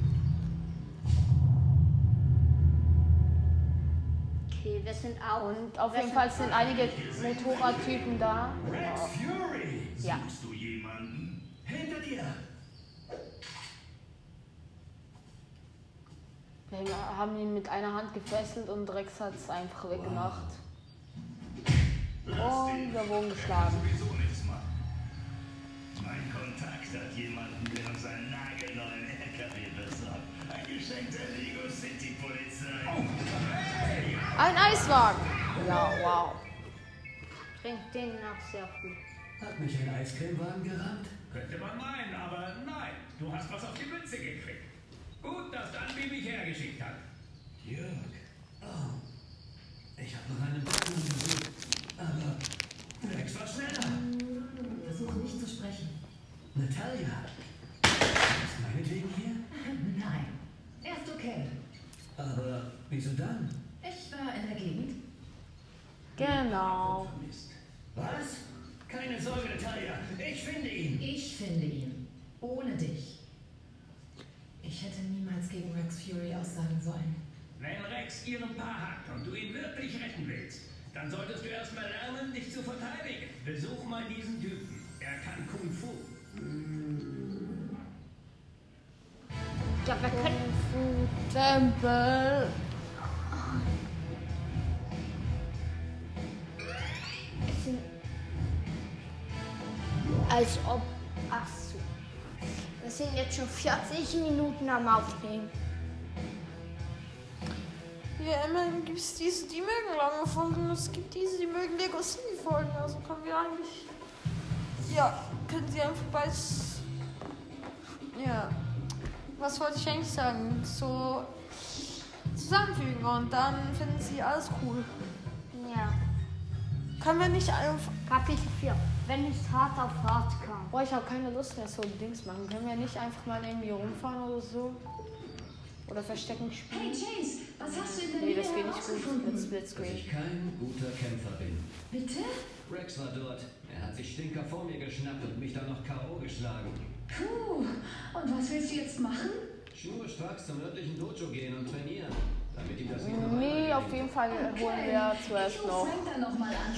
Okay, wir sind auch. Und auf wir jeden Fall sind einige Motorradtypen da. Rex Fury! Ja. Suchst du jemanden? Hinter dir! Wir haben ihn mit einer Hand gefesselt und Rex hat es einfach weggemacht. Und wir wurden geschlagen. Sowieso nichts machen. Mein Kontakt hat jemanden, der uns einen nagelneuen LKW besorgt. Ein Geschenk der Lego City Polizei. Ein Eiswagen! Ja, wow. Trinkt den noch sehr früh. Hat mich ein Eiscremewagen gerammt? Könnte man meinen, aber nein. Du hast was auf die Mütze gekriegt. Gut, dass Danby mich hergeschickt hat. Jörg. Oh. Ich habe noch einen Button gesehen. Aber Rex war schneller. Versuche nicht zu sprechen. Natalia. Ist meinetwegen hier? Nein. Er ist okay. Aber wieso dann? Ich war in der Gegend. Genau. Was? Keine Sorge, Natalia. Ich finde ihn. Ich finde ihn. Ohne dich. Ich hätte niemals gegen Rex Fury aussagen sollen. Wenn Rex ihren Paar hat und du ihn wirklich retten willst, dann solltest du erst mal lernen, dich zu verteidigen. Besuch mal diesen Typen. Er kann Kung Fu. Ja, wir können. Tempel. Es sind. Als ob. Ach so. Wir sind jetzt schon 40 Minuten am Aufnehmen. Ja, immerhin gibt es diese, die mögen lange Folgen. Es gibt diese, die mögen Lego City Folgen. Also können wir eigentlich. Ja, können sie einfach bei. Ja. Was wollte ich eigentlich sagen? So zusammenfügen und dann finden sie alles cool. Ja. Können wir nicht einfach. Kapitel 4. Wenn es hart auf hart kam. Boah, ich habe keine Lust mehr, so Dings machen. Können wir nicht einfach mal irgendwie rumfahren oder so? Oder Verstecken Hey spielen? Chase, was hast du in der Nee, Nähe das geht nicht gut mit Dass ich kein guter Kämpfer bin. Bitte? Rex war dort. Er hat sich Stinker vor mir geschnappt und mich dann noch K.O. geschlagen. Puh. Und was willst du jetzt machen? Schnurstracks zum örtlichen Dojo gehen und trainieren. Damit ihm das nicht Nee, auf jeden Fall holen wir zuerst ich noch. Frank dann noch mal an.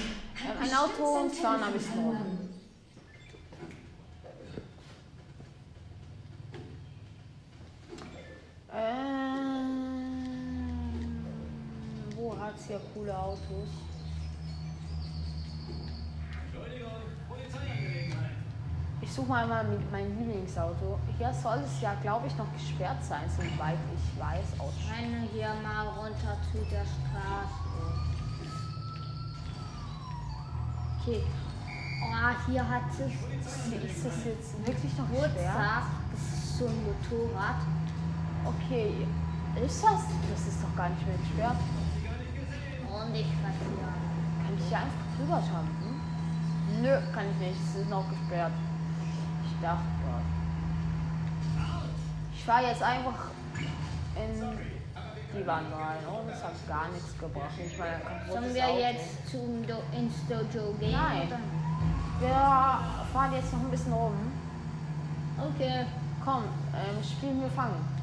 Ein Auto und dann hab Telefon ich's noch. Ähm, wo hat's hier coole Autos? Ich suche mal mal mit meinem Lieblingsauto. Hier soll es ja, glaube ich, noch gesperrt sein, soweit ich weiß. Aus Rennen hier mal runter zu der Straße. Okay. Oh, hier hat es ist das jetzt wirklich noch? Geburtstag. Das ist so ein Motorrad. Okay, ist das? Das ist doch gar nicht mehr gesperrt. Und ich rasiere. Kann ich hier einfach drüber jumpen? Nö, kann ich nicht. Es ist noch gesperrt. Ich dachte gerade. Ich fahre jetzt einfach in die Wand rein und es hat gar nichts gebracht. Ein kaputtes Sollen wir Auto. jetzt zum Do ins Dojo gehen? Nein. Oder? Wir fahren jetzt noch ein bisschen rum. Okay. Komm, ähm, spielen wir fangen.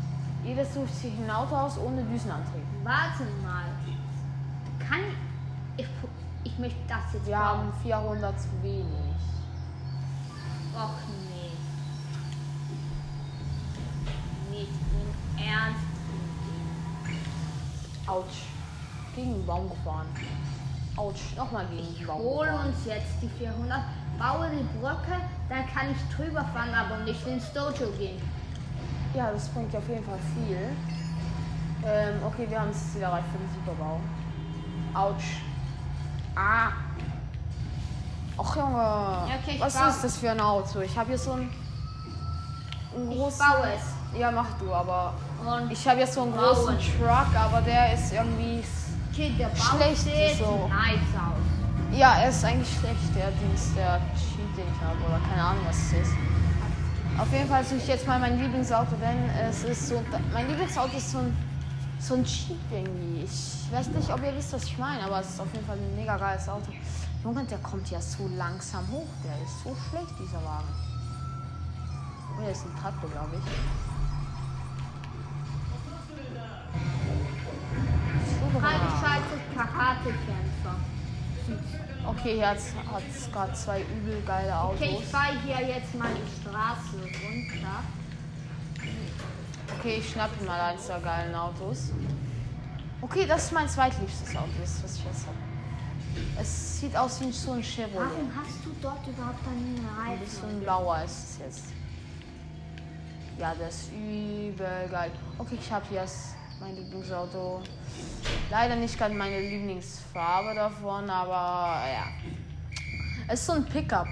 Jeder sucht sich ein Auto aus ohne Düsenantrieb. Warte mal. Du Ich möchte das jetzt Wir bauen. haben 400 zu wenig. Och nee. Nicht im Ernst. Autsch. Gegen den Baum gefahren. Autsch. Nochmal gegen den Baum Hol gefahren. uns jetzt die 400, baue die Brücke, dann kann ich drüber fahren, aber nicht ins Dojo gehen. Ja, das bringt auf jeden Fall viel. Ähm, okay, wir haben es wieder erreicht für den Superbau. Autsch. Ah. Och Junge. okay, ich Was baue- ist das für ein Auto? Ich habe hier so ein, einen Ich großen. baue es. Ja, mach du, aber Und ich habe jetzt so einen Bauen. großen Truck, aber der ist irgendwie. okay, der schlecht sieht so. nice aus. Ja, er ist eigentlich schlecht, der Dings, der Cheat, den ich habe, oder keine Ahnung, was es ist. Auf jeden Fall suche ich jetzt mal mein Lieblingsauto, denn es ist so. Mein Lieblingsauto ist so ein, so ein Cheat irgendwie. Ich weiß nicht, ob ihr wisst, was ich meine, aber es ist auf jeden Fall ein mega geiles Auto. Junge, der kommt ja so langsam hoch. Der ist so schlecht, dieser Wagen. Oh, der ist ein Traktor, glaube ich. Super. Freigeschaltet Karatekämpfer. Okay, hier hat es gerade zwei übel geile Autos. Okay, ich fahre hier jetzt mal die Straße runter. Okay, ich schnapp mir mal eins der geilen Autos. Okay, das ist mein zweitliebstes Auto, das was ich jetzt habe. Es sieht aus wie so ein Chevrolet. Warum hast du dort überhaupt einen Reifen? ein blauer ist es jetzt. Ja, das ist übel geil. Okay, ich habe hier das- mein Lieblingsauto. Leider nicht gerade meine Lieblingsfarbe davon, aber ja. Es ist so ein Pickup.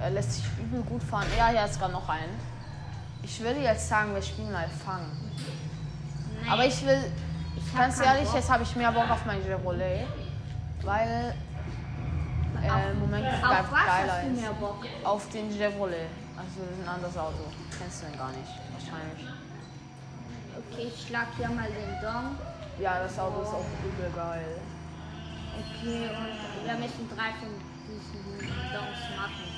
Er lässt sich übel gut fahren. Ja, hier ist gerade noch ein. Ich würde jetzt sagen, wir spielen mal Fang. Nee, Aber ich will, ich ganz ehrlich, Bock. jetzt habe ich mehr Bock auf mein Chevrolet. Weil äh, im Moment Auf was geiler ist. mehr Bock? Auf den Chevrolet. Also ein anderes Auto. Kennst du den gar nicht, wahrscheinlich. Okay, ich schlag hier mal den Dong. Ja, das Auto ist auch übel geil. Okay, und wir müssen drei von diesen Dongs machen.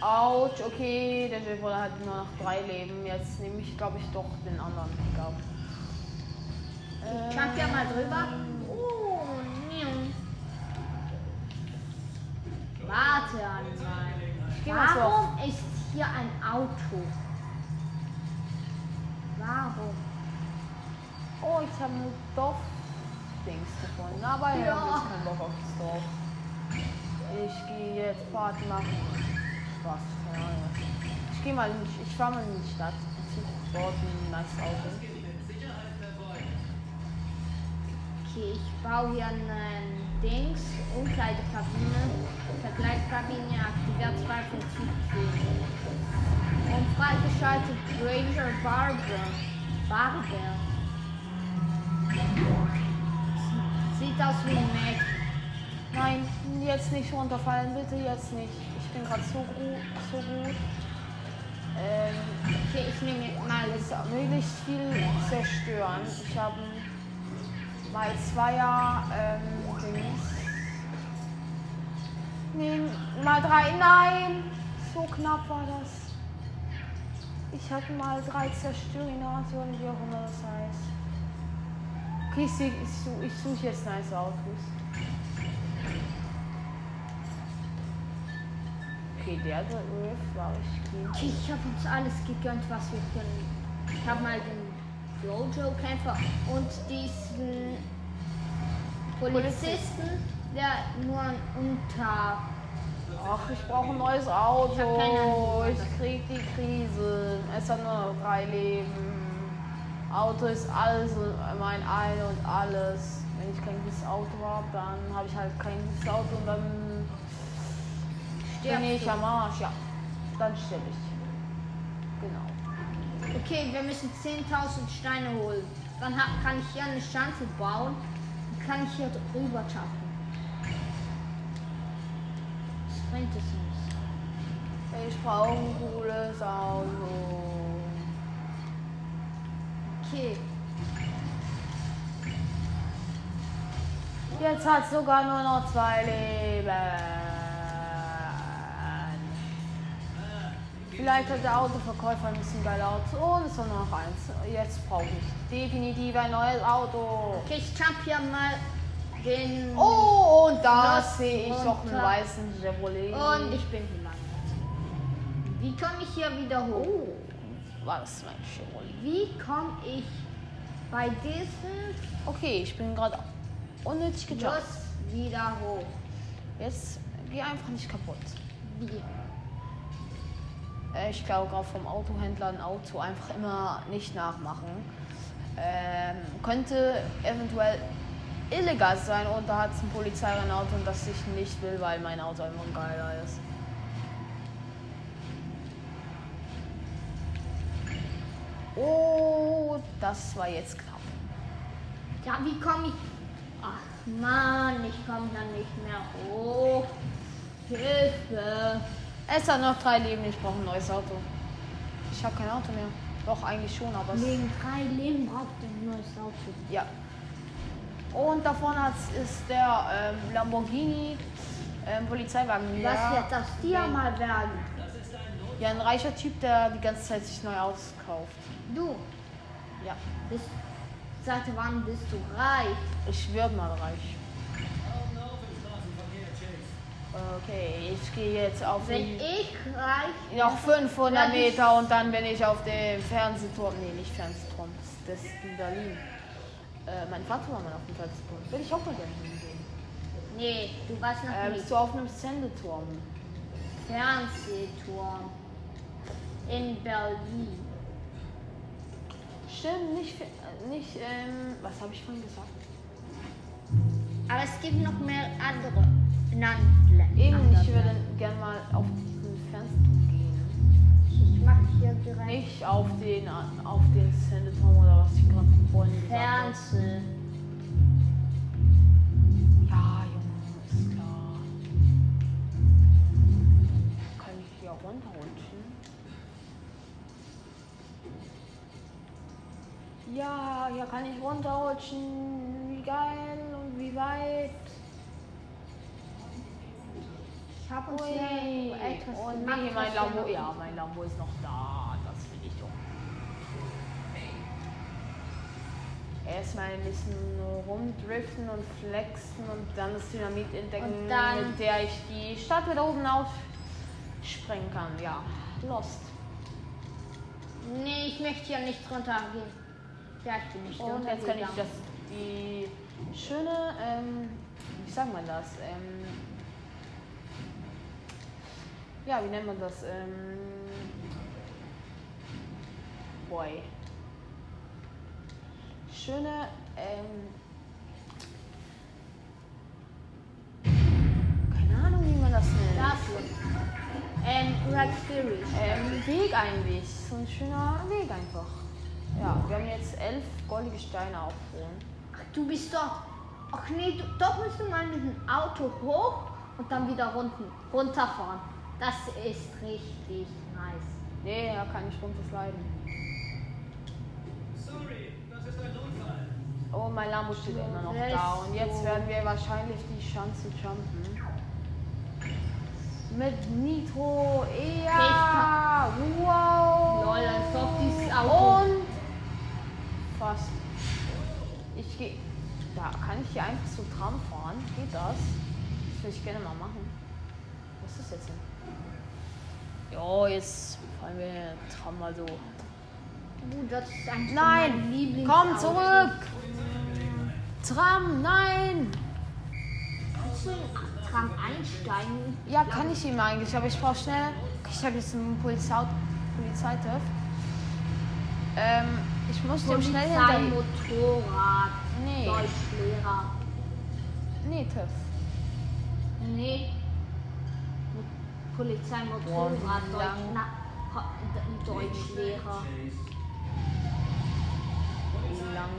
Autsch, okay, der Chevrolet hat nur noch drei Leben. Jetzt nehme ich, glaube ich, doch den anderen Pickup. Ich jump hier mal drüber. Oh. Warte einmal. Warum ist hier ein Auto? Warum? Oh, ich habe ein Dorf-Dings gefunden. Aber ja, Ja. ich habe keinen Bock auf das Dorf. Ich gehe jetzt Party machen. Was? Keine Ahnung. Ich gehe mal, in, ich fahre mal in die Stadt. Ich suche dort ein nice Auto. Okay, ich baue hier einen Dings, Umkleidekabine, Vergleichskabine, aktiviert zwei 10. Und freigeschaltet Ranger Barber. Barber. Sieht aus wie ein Mac. Nein, jetzt nicht runterfallen, bitte jetzt nicht. Ich bin gerade so gut, so gut. Ähm, Okay, ich nehme mal das. möglichst viel zerstören. Ich habe mal Zweier ähm. Nee, mal drei. Nein! So knapp war das. Ich hatte mal drei Zerstörinator oder wie auch immer das heißt. Okay, ich, ich, such- ich suche jetzt nice Autos. Okay, der der Riff war richtig clean. Okay, ich habe uns alles gegönnt, was wir können. Ich habe mal den Jojo-Kämpfer und diesen Polizisten, der nur ein Unter. Ach, ich brauche ein neues Auto. Ich Ich, krieg die Krise. Es hat nur noch drei Leben. Auto ist alles, mein Ein und alles. Wenn ich kein gutes Auto habe, dann habe ich halt kein gutes Auto und dann bin Stirbst ich du. am Arsch. Ja, dann sterbe ich. Genau. Okay, wir müssen 10.000 Steine holen. Dann kann ich hier eine Schanze bauen und kann ich hier drüber schaffen. Nicht. Ich brauche ein cooles Auto. Okay, Jetzt hat es sogar nur noch zwei Leben. Vielleicht hat der Autoverkäufer ein bisschen geile Autos. Oh, es ist nur noch eins. Jetzt brauche ich definitiv ein neues Auto. okay, ich jump hier mal den. Oh, und da Los, sehe ich doch einen weißen Chevrolet. Und ich bin gelandet. Wie komme ich hier wieder hoch? Oh, war das mein Chevrolet? Wie komme ich bei diesem Okay, ich bin gerade unnötig gejumpt. Fluss wieder hoch? Jetzt geh einfach nicht kaputt. Wie? Äh, Ich glaube, gerade vom Autohändler ein Auto einfach immer nicht nachmachen. Ähm, könnte eventuell illegal sein und da hat es ein Polizeirennauto und das ich nicht will, weil mein Auto einfach geiler ist. Oh, das war jetzt knapp. Ja, wie komme ich. Ach Mann, ich komme dann nicht mehr hoch. Hilfe. Es hat noch drei Leben, ich brauche ein neues Auto. Ich habe kein Auto mehr. Doch, eigentlich schon, aber Wegen drei Leben braucht ihr ein neues Auto. Ja. Und da vorne ist der ähm, Lamborghini ähm, Polizeiwagen. Was ja, wird das dir wen- mal werden? Ja, ein reicher Typ, der die ganze Zeit sich neu auskauft. Du, Ja, bist, seit wann bist du reich? ich würde mal reich. Okay, ich gehe jetzt auf Wenn ich reich noch 500 werde ich- Meter und dann bin ich auf dem Fernsehturm. Nee, nicht Fernsehturm, das ist in Berlin. Äh, mein Vater war mal auf dem Fernsehturm. Will ich auch mal gerne hingehen. Nee, du warst noch Äh, nicht. bist du auf einem Sendeturm? Fernsehturm. In Berlin. Stimmt, nicht, nicht ähm, was habe ich vorhin gesagt? Aber es gibt noch mehr andere. Nein, Eben, ich würde gerne mal auf gehen. Ich mach hier direkt Nicht auf den, auf den Sendeturm oder was ich gerade vorhin gesagt habe. Fernseh. Ja, Junge, ist klar. Kann ich hier runterrutschen? Ja, hier kann ich runterrutschen. Wie geil und wie weit. Ich habe uns Ui. hier etwas Oh nee, mein Lambo, ja, mein Lambo ist noch da. Das will ich doch. Erstmal ein bisschen rumdriften und flexen und dann das Dynamit entdecken, mit der ich die Stadt wieder oben aufsprengen kann. Ja, Lost. Nee, ich möchte hier nicht runtergehen. Ja, ich bin nicht Und jetzt kann ich das, die schöne, ähm, wie sagt man das? Ähm, ja, wie nennt man das? Ähm, boy. Schöne, ähm, keine Ahnung, wie man das nennt. Dafür. Ähm, Red Series. Ähm, Weg eigentlich. So ein schöner Weg einfach. Ja, wir haben jetzt elf goldige Steine aufholen. Ach, du bist doch. Ach nee, du, doch musst du mal mit dem Auto hoch und dann wieder runten, runterfahren. Das ist richtig nice. Nee, er kann nicht runtersliden. Sorry, das ist ein Notfall. Oh, mein Lambo steht immer noch da. Und jetzt so. werden wir wahrscheinlich die Chance jumpen. Mit Nitro. Ja! Wow! Lol, als ob dieses Auto. Und fast. Ich gehe. Da kann ich hier einfach so Tram fahren. Geht das? Das würde ich gerne mal machen. Was ist das jetzt denn? Jo, jetzt fahren wir Tram mal so. Uh, das ist eigentlich Nein! mein Lieblingsauto. Komm zurück! Tram, nein! Kannst du in den Tram einsteigen? Ja, kann ich ihm eigentlich, aber ich brauche schnell. Ich habe jetzt einen Polizei Polizeitüv. Ähm, ich muss dem schnell Polizei, hinter. Motorrad, Nee. Deutschlehrer. Nee, TÜV. Nee. Polizei, Motorrad, Deutsch, na, Deutschlehrer.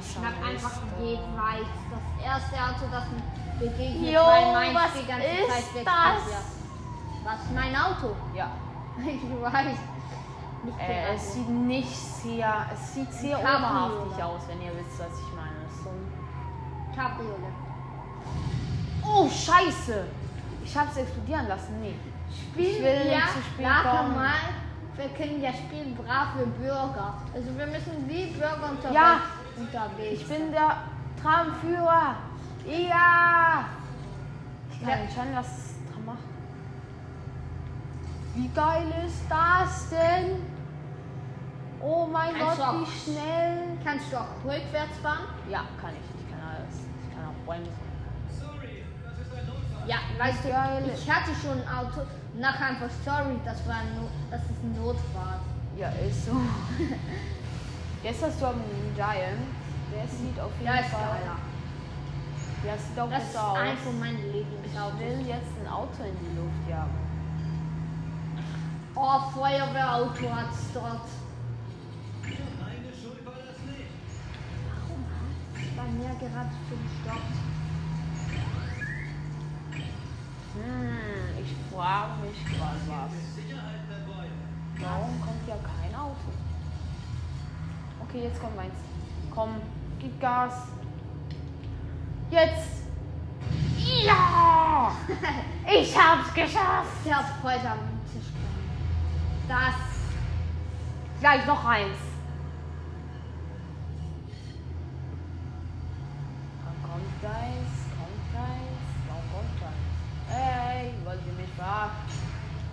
Schnapp einfach geht das? weit. Das erste Auto, das mir begegnet, Jo, weil mein was die ganze ist Zeit weg das? Ja. Was? Mein Auto? Ja. Ich weiß. Nicht Äh, es sieht nicht sehr. Es sieht sehr oberhaftig aus, wenn ihr wisst, was ich meine. So ein Cabriolet. oh, Scheiße! Ich hab's explodieren lassen. Nee. Spielen Ich will wir nachher kommen. mal. Wir können ja spielen brave Bürger. Also wir müssen wie Bürger unterwegs. Ja. unterwegs. Ich bin der Tramführer. Ja! Ich kann schon was dran machen. Wie geil ist das denn? Oh mein Kannst Gott, wie schnell. Kannst du auch rückwärts fahren? Ja, kann ich. Ich kann alles. Ich kann auch bremsen. Sorry, das ist ein Notfall. Ja, weißt du, ich hatte schon ein Auto. Nachher einfach, sorry, das war ein no das ist ein Notfahrt. Ja, ist so. Jetzt hast du einen Giant. Der sieht auf jeden Ja, ist Fall. Der sieht auch Das ist besser aus. eins von meinen Ich Lieblingsautos. will jetzt ein Auto in die Luft jagen. Oh, Feuerwehrauto hat's dort. Meine Schuld war das nicht. Warum hat bei mir gerade so gestoppt? Hm, ich frage mich gerade was. Warum kommt ja kein Auto? Okay, jetzt kommt meins. Komm, gib Gas. Jetzt! Ja! Ich hab's geschafft! Der hat heute am Tisch gehabt. Das. Gleich noch eins. Komm, kommt eins, wollt ihr mich verarschen?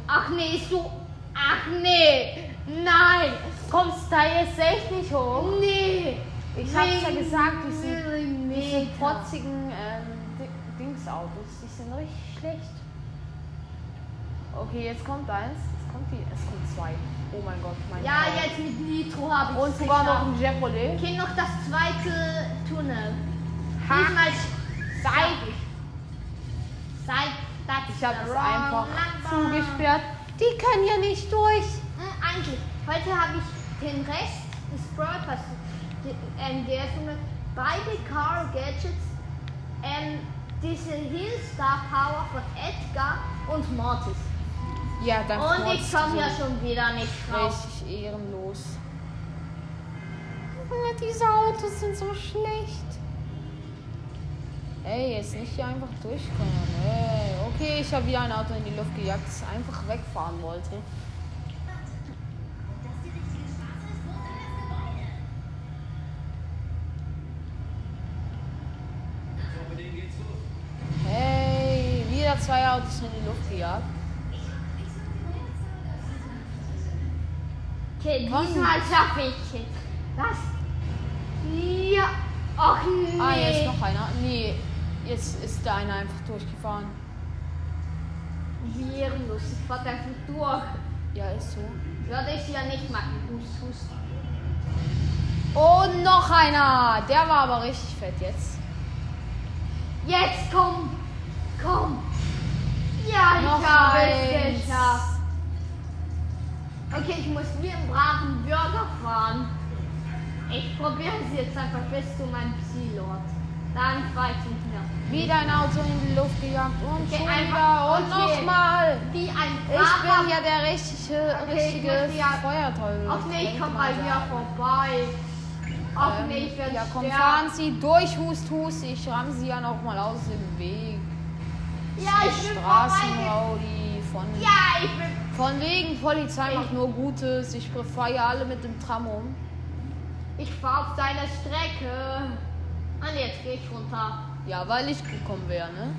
Ach nee, ist du. Ach nee! Nein! Kommst da jetzt echt nicht hoch? Nee! Ich hab's ja gesagt, diese, diese protzigen ähm, Di- Dingsautos, die sind richtig schlecht. Okay, jetzt kommt eins. Es kommt, die, es kommt zwei. Oh mein Gott, mein Ja, Gott. jetzt mit Nitro habe ich Und sogar noch ein Chevrolet. Okay, noch das zweite Tunnel. Ha. Diesmal Seit das ich habe es einfach zugesperrt. Die können ja nicht durch. Hm, Eigentlich, heute habe ich den Rest des Brawl Pass ähm, geöffnet. Beide Car Gadgets, ähm, diese Heal-Star Power von Edgar und Mortis. Ja, dann Und ich komme ja schon wieder nicht raus. Richtig ehrenlos. Diese Autos sind so schlecht. Ey, jetzt nicht hier einfach durchkommen. Ey, okay, ich habe wieder ein Auto in die Luft gejagt, das einfach wegfahren wollte. Hey, wieder zwei Autos in die Luft gejagt. Okay, diesmal schaffe ich es. Das. Ja. Ach nee. Ah, hier ist noch einer. Nee, jetzt ist da einer einfach durchgefahren. Wie ehrenlos. Ich fahre einfach durch. Ja, ist so. Würde ich ja nicht machen. Hust, hust. Und noch einer. Der war aber richtig fett jetzt. Jetzt komm. Komm. Ja, Noch ich habe es geschafft. Okay, ich muss wie einen braven Bürger fahren. Ich probiere es jetzt einfach bis zu meinem Zielort. Dann ich nicht mehr. Wieder ein Auto in die Luft gejagt und Okay, schon wieder und okay. nochmal. Wie ein Ich braver bin ja der richtige, Okay, ich richtige ja- Feuerteufel. Ach nee, ich bei mir sagen. vorbei. Ach Ähm, nee, ich werde Ja, komm, sterben. fahren Sie durch, Hust, Hust. Ich ramme Sie ja noch mal aus dem Weg. Ja, ich bin. Straßenraudi von, Ja, ich bin. von wegen Polizei macht Ich- nur Gutes. Ich fahre ja alle mit dem Tram um. Ich fahre auf deiner Strecke. Und jetzt gehe ich runter. Ja, weil ich gekommen wäre, ne?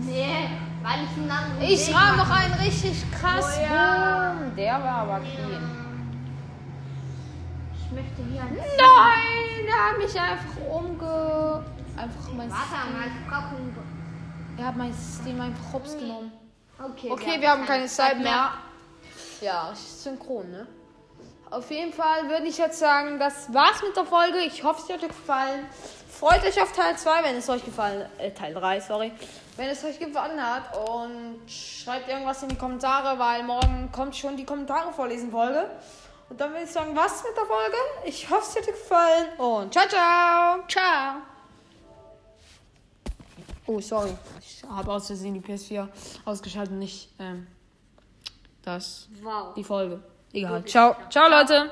Nee, weil ich einen anderen Ich rahm noch einen richtig krass. Oh ja. Boom. Der war aber clean. Ich möchte hier ein. Nein, der hat mich einfach umge... Einfach mein Warte brauche einen. Er hat mein System einfach hops genommen. Okay, Okay, wir haben keine Zeit mehr. Ja, ist synchron, ne? Auf jeden Fall würde ich jetzt sagen, das war's mit der Folge. Ich hoffe, es hat euch gefallen. Freut euch auf Teil 2, wenn es euch gefallen äh, Teil 3, sorry. Wenn es euch gefallen hat und schreibt irgendwas in die Kommentare, weil morgen kommt schon die Kommentare vorlesen Folge. Und dann würde ich sagen, was mit der Folge? Ich hoffe, es hat euch gefallen und ciao, ciao. Ciao. Oh, sorry. Ich habe aus Versehen die PS4 ausgeschaltet und nicht ähm, das, Wow. die Folge. Egal. Ciao. Ciao, Leute.